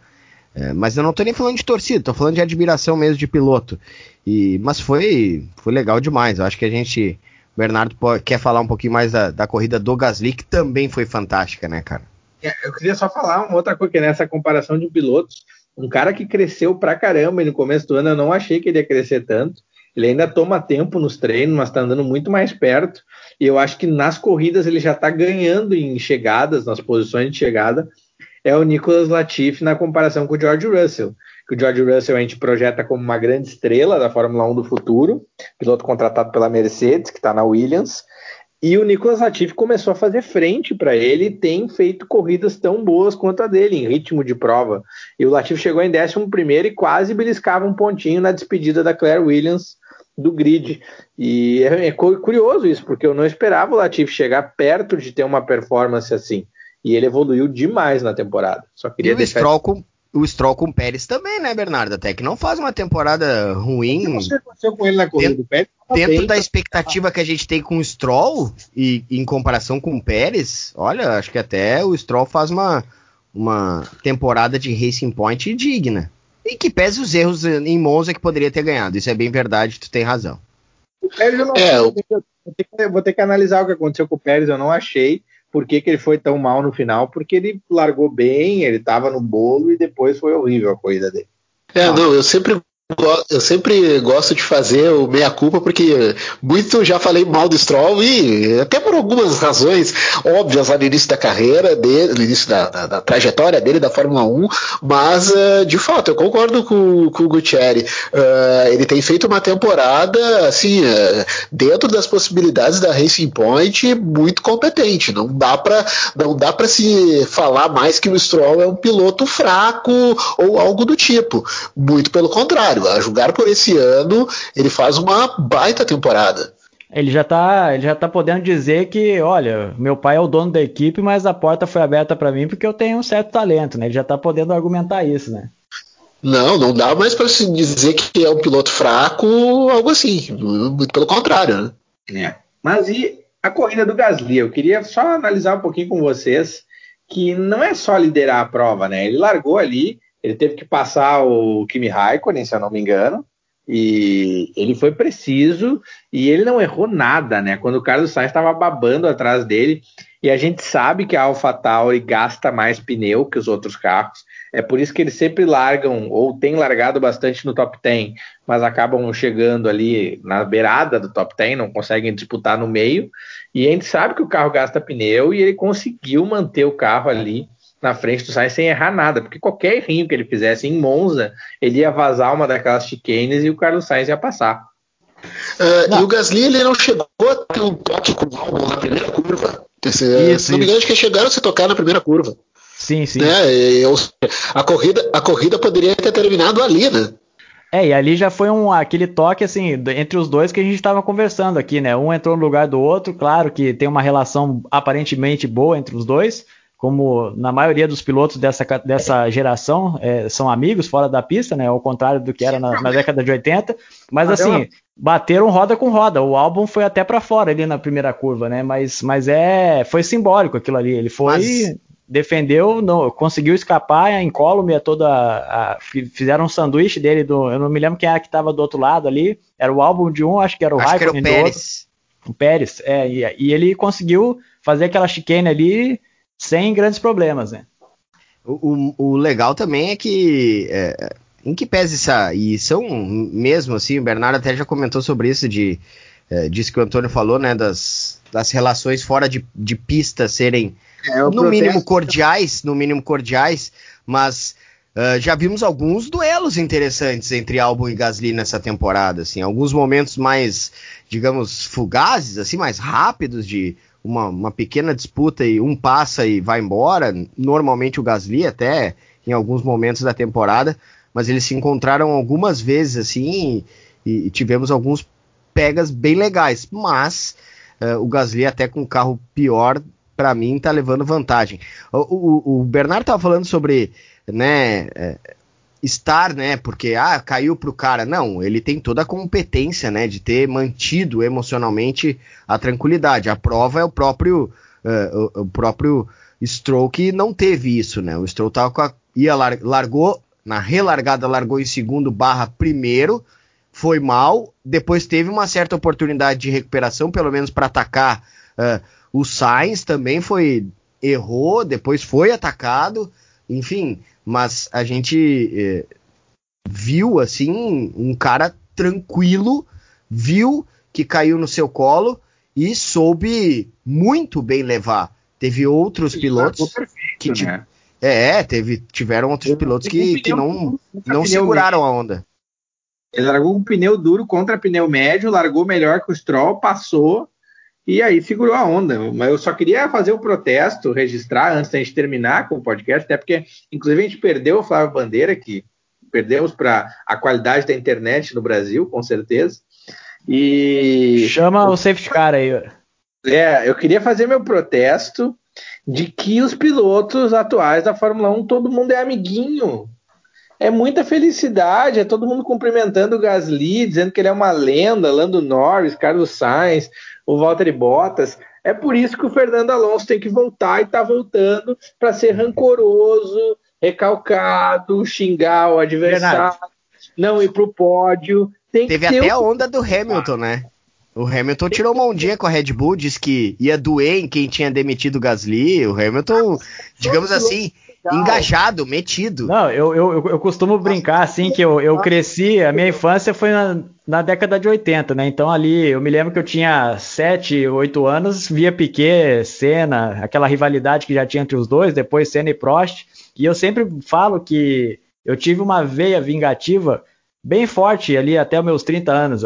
é, mas eu não tô nem falando de torcida, tô falando de admiração mesmo de piloto. E mas foi foi legal demais. Eu acho que a gente Bernardo quer falar um pouquinho mais da, da corrida do Gasly, que também foi fantástica, né, cara? Eu queria só falar uma outra coisa, que nessa comparação de pilotos, um cara que cresceu pra caramba e no começo do ano eu não achei que ele ia crescer tanto. Ele ainda toma tempo nos treinos, mas está andando muito mais perto. E eu acho que nas corridas ele já está ganhando em chegadas, nas posições de chegada. É o Nicolas Latifi na comparação com o George Russell. Que o George Russell a gente projeta como uma grande estrela da Fórmula 1 do futuro, piloto contratado pela Mercedes, que está na Williams. E o Nicolas Latifi começou a fazer frente para ele e tem feito corridas tão boas quanto a dele, em ritmo de prova. E o Latifi chegou em 11 e quase beliscava um pontinho na despedida da Claire Williams do grid. E é, é curioso isso, porque eu não esperava o Latifi chegar perto de ter uma performance assim. E ele evoluiu demais na temporada. Só queria e o deixar... Stroll com, o Stroll com o Pérez também, né, Bernardo? Até que não faz uma temporada ruim. O que aconteceu com ele na corrida do Pérez? Dentro bem, da expectativa que a gente tem com o Stroll e em comparação com o Pérez, olha, acho que até o Stroll faz uma, uma temporada de Racing Point digna. E que pese os erros em Monza que poderia ter ganhado. Isso é bem verdade, tu tem razão. O Pérez eu não é, eu... Vou, ter que, vou ter que analisar o que aconteceu com o Pérez, eu não achei por que, que, ele foi tão mal no final, porque ele largou bem, ele estava no bolo e depois foi horrível a corrida dele. É, não, eu sempre eu sempre gosto de fazer o meia-culpa, porque muito já falei mal do Stroll e até por algumas razões óbvias lá no início da carreira dele, no início da, da, da trajetória dele da Fórmula 1, mas uh, de fato eu concordo com, com o Gutierrez. Uh, ele tem feito uma temporada assim, uh, dentro das possibilidades da Racing Point, muito competente. Não dá para não dá para se falar mais que o Stroll é um piloto fraco ou algo do tipo. Muito pelo contrário a julgar por esse ano, ele faz uma baita temporada. Ele já tá, ele já tá podendo dizer que, olha, meu pai é o dono da equipe, mas a porta foi aberta para mim porque eu tenho um certo talento, né? Ele já tá podendo argumentar isso, né? Não, não dá mais para se dizer que é um piloto fraco, algo assim. Muito pelo contrário, né? É. Mas e a corrida do Gasly? Eu queria só analisar um pouquinho com vocês que não é só liderar a prova, né? Ele largou ali, ele teve que passar o Kimi Raikkonen, se eu não me engano, e ele foi preciso e ele não errou nada, né? Quando o Carlos Sainz estava babando atrás dele, e a gente sabe que a AlphaTauri gasta mais pneu que os outros carros, é por isso que eles sempre largam, ou têm largado bastante no top 10, mas acabam chegando ali na beirada do top 10, não conseguem disputar no meio, e a gente sabe que o carro gasta pneu e ele conseguiu manter o carro ali na frente do Sainz sem errar nada, porque qualquer errinho que ele fizesse em Monza, ele ia vazar uma daquelas chicanes e o Carlos Sainz ia passar. Uh, e o Gasly ele não chegou a ter um toque com o Albon na primeira curva. Esse, isso, se não me engano, acho que chegaram a se tocar na primeira curva. Sim, sim. Né? E, a, corrida, a corrida poderia ter terminado ali, né? É, e ali já foi um, aquele toque assim, entre os dois que a gente estava conversando aqui, né? Um entrou no lugar do outro, claro que tem uma relação aparentemente boa entre os dois, como na maioria dos pilotos dessa, dessa geração é, são amigos fora da pista, né? Ao contrário do que era na, na década de 80. Mas assim, bateram roda com roda. O álbum foi até para fora ali na primeira curva, né? Mas, mas é, foi simbólico aquilo ali. Ele foi. Mas... Defendeu, não, conseguiu escapar, a incólume toda. A, fizeram um sanduíche dele. Do, eu não me lembro quem era que estava do outro lado ali. Era o álbum de um, acho que era o Raikkonen do outro. O Pérez, é, e, e ele conseguiu fazer aquela chicane ali sem grandes problemas, né? O, o, o legal também é que, é, em que pese essa, e são mesmo assim, o Bernardo até já comentou sobre isso, de, é, disse que o Antônio falou, né, das, das relações fora de, de pista serem, é, no protesto. mínimo cordiais, no mínimo cordiais, mas uh, já vimos alguns duelos interessantes entre Albon e Gasly nessa temporada, assim, alguns momentos mais, digamos, fugazes, assim, mais rápidos de uma, uma pequena disputa e um passa e vai embora. Normalmente o Gasly até em alguns momentos da temporada, mas eles se encontraram algumas vezes assim e, e tivemos alguns pegas bem legais. Mas uh, o Gasly até com um carro pior para mim tá levando vantagem. O, o, o Bernardo estava falando sobre né, é, estar, né? Porque ah, caiu pro cara. Não, ele tem toda a competência, né, de ter mantido emocionalmente a tranquilidade. A prova é o próprio uh, o, o, próprio Stroll que não teve isso, né? O Stroll tava com a, ia lar, largou na relargada largou em segundo barra primeiro, foi mal, depois teve uma certa oportunidade de recuperação, pelo menos para atacar uh, o Sainz também foi errou, depois foi atacado, enfim, mas a gente é, viu assim um cara tranquilo, viu que caiu no seu colo e soube muito bem levar. Teve outros pilotos perfeito, que né? é, teve tiveram outros pilotos que, que não não seguraram a onda. Ele largou um pneu duro contra pneu médio, largou melhor que o Stroll, passou e aí segurou a onda. Mas eu só queria fazer o um protesto, registrar antes da gente terminar com o podcast, até porque, inclusive, a gente perdeu o Flávio Bandeira, que perdemos para a qualidade da internet no Brasil, com certeza. E. Chama o safety car aí. É, eu queria fazer meu protesto de que os pilotos atuais da Fórmula 1, todo mundo é amiguinho. É muita felicidade, é todo mundo cumprimentando o Gasly, dizendo que ele é uma lenda, Lando Norris, Carlos Sainz, o Valtteri Bottas. É por isso que o Fernando Alonso tem que voltar e está voltando para ser rancoroso, recalcado, xingar o adversário, não ir para o pódio. Teve até a onda do Hamilton, né? O Hamilton tirou uma ondinha com a Red Bull, disse que ia doer em quem tinha demitido o Gasly. O Hamilton, digamos assim, engajado, metido. Não, eu, eu, eu costumo brincar assim que eu, eu cresci, a minha infância foi na, na década de 80, né? Então ali eu me lembro que eu tinha 7, 8 anos, via Piquet, Senna, aquela rivalidade que já tinha entre os dois, depois Senna e Prost. E eu sempre falo que eu tive uma veia vingativa bem forte ali até os meus 30 anos.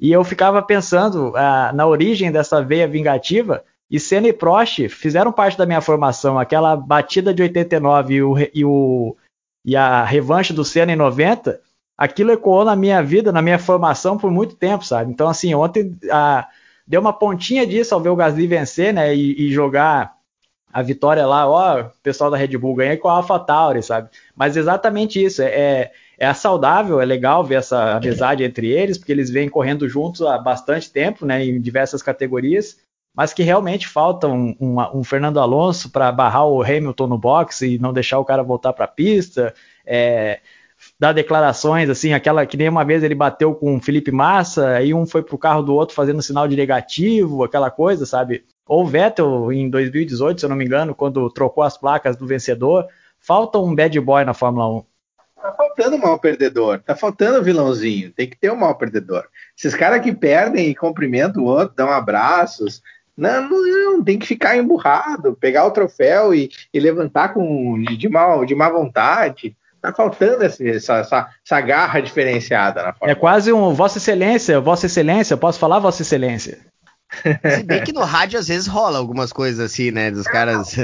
E eu ficava pensando ah, na origem dessa veia vingativa, e Senna e Prost fizeram parte da minha formação. Aquela batida de 89 e, o, e, o, e a revanche do Senna em 90, aquilo ecoou na minha vida, na minha formação por muito tempo, sabe? Então, assim, ontem ah, deu uma pontinha disso ao ver o Gasly vencer, né? E, e jogar a vitória lá, ó, o pessoal da Red Bull ganha com a AlphaTauri, sabe? Mas exatamente isso, é, é saudável, é legal ver essa amizade entre eles, porque eles vêm correndo juntos há bastante tempo, né, em diversas categorias, mas que realmente falta um, um, um Fernando Alonso para barrar o Hamilton no box e não deixar o cara voltar para a pista, é, dar declarações assim, aquela que nem uma vez ele bateu com o Felipe Massa, aí um foi pro carro do outro fazendo sinal de negativo, aquela coisa, sabe? Ou Vettel em 2018, se eu não me engano, quando trocou as placas do vencedor. Falta um bad boy na Fórmula 1. Tá faltando mal perdedor, tá faltando vilãozinho, tem que ter um mal perdedor. Esses caras que perdem e cumprimentam o outro, dão abraços, não, não, tem que ficar emburrado, pegar o troféu e, e levantar com de, mal, de má vontade. Tá faltando essa, essa, essa, garra diferenciada na Fórmula É quase um Vossa Excelência, Vossa Excelência, posso falar Vossa Excelência? Se bem que no rádio às vezes rola algumas coisas assim, né? Dos caras.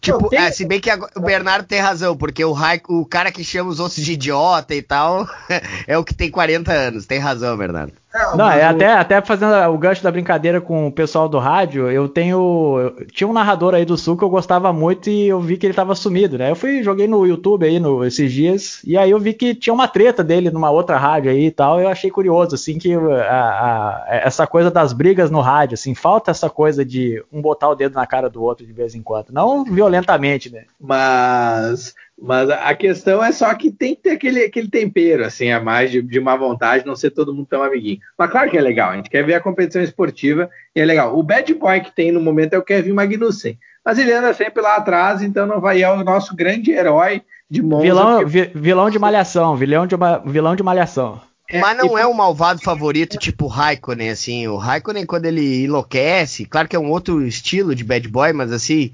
tipo, é, se bem que o Bernardo tem razão, porque o, o cara que chama os outros de idiota e tal [laughs] é o que tem 40 anos. Tem razão, Bernardo. Não, é até, até fazendo o gancho da brincadeira com o pessoal do rádio, eu tenho. Eu, tinha um narrador aí do sul que eu gostava muito e eu vi que ele tava sumido, né? Eu fui, joguei no YouTube aí no, esses dias, e aí eu vi que tinha uma treta dele numa outra rádio aí e tal. E eu achei curioso, assim, que a, a, essa coisa das brigas no rádio, assim, falta essa coisa de um botar o dedo na cara do outro de vez em quando. Não violentamente, né? Mas mas a questão é só que tem que ter aquele, aquele tempero, assim, a mais de, de má vontade, não ser todo mundo tão amiguinho. Mas claro que é legal, a gente quer ver a competição esportiva e é legal. O bad boy que tem no momento é o Kevin Magnussen. Mas ele anda sempre lá atrás, então não vai. É o nosso grande herói de Monza. Vilão, vi, vilão de malhação, vilão de, vilão de malhação. É, Mas não e... é um malvado favorito tipo o Raikkonen, assim. O Raikkonen, quando ele enlouquece, claro que é um outro estilo de bad boy, mas assim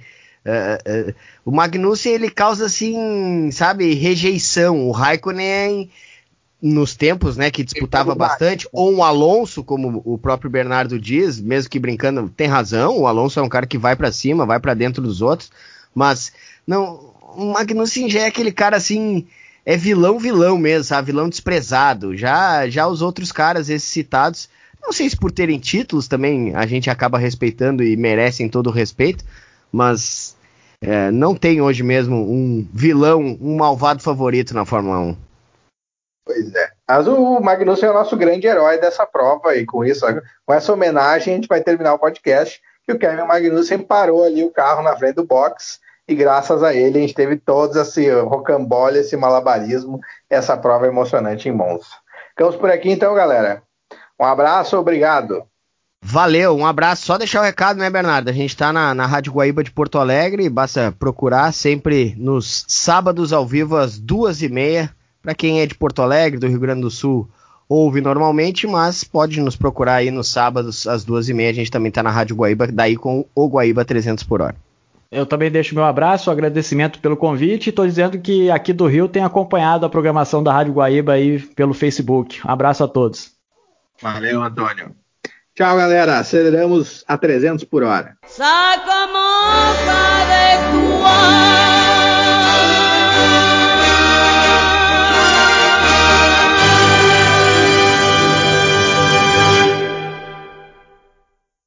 Uh, uh, o Magnussen ele causa assim, sabe, rejeição. O Raikkonen nos tempos, né, que disputava bastante, ou um Alonso, como o próprio Bernardo diz, mesmo que brincando, tem razão. O Alonso é um cara que vai para cima, vai para dentro dos outros, mas não, o Magnussen já é aquele cara assim, é vilão vilão mesmo, sabe? Vilão desprezado. Já já os outros caras esses citados, não sei se por terem títulos também a gente acaba respeitando e merecem todo o respeito, mas é, não tem hoje mesmo um vilão, um malvado favorito na Fórmula 1. Pois é. Mas o Magnussen é o nosso grande herói dessa prova e com isso, com essa homenagem, a gente vai terminar o podcast. Que o Kevin Magnussen parou ali o carro na frente do box e graças a ele a gente teve todos esse rocambole, esse malabarismo, essa prova emocionante em Monza. Ficamos por aqui então, galera. Um abraço, obrigado. Valeu, um abraço. Só deixar o recado, né, Bernardo? A gente está na, na Rádio Guaíba de Porto Alegre, basta procurar sempre nos sábados ao vivo às duas e meia. Para quem é de Porto Alegre, do Rio Grande do Sul, ouve normalmente, mas pode nos procurar aí nos sábados às duas e meia. A gente também está na Rádio Guaíba, daí com o Guaíba 300 por hora. Eu também deixo meu abraço, agradecimento pelo convite. Estou dizendo que aqui do Rio tem acompanhado a programação da Rádio Guaíba aí pelo Facebook. Um abraço a todos. Valeu, Antônio. Tchau, galera. Aceleramos a 300 por hora. A de tua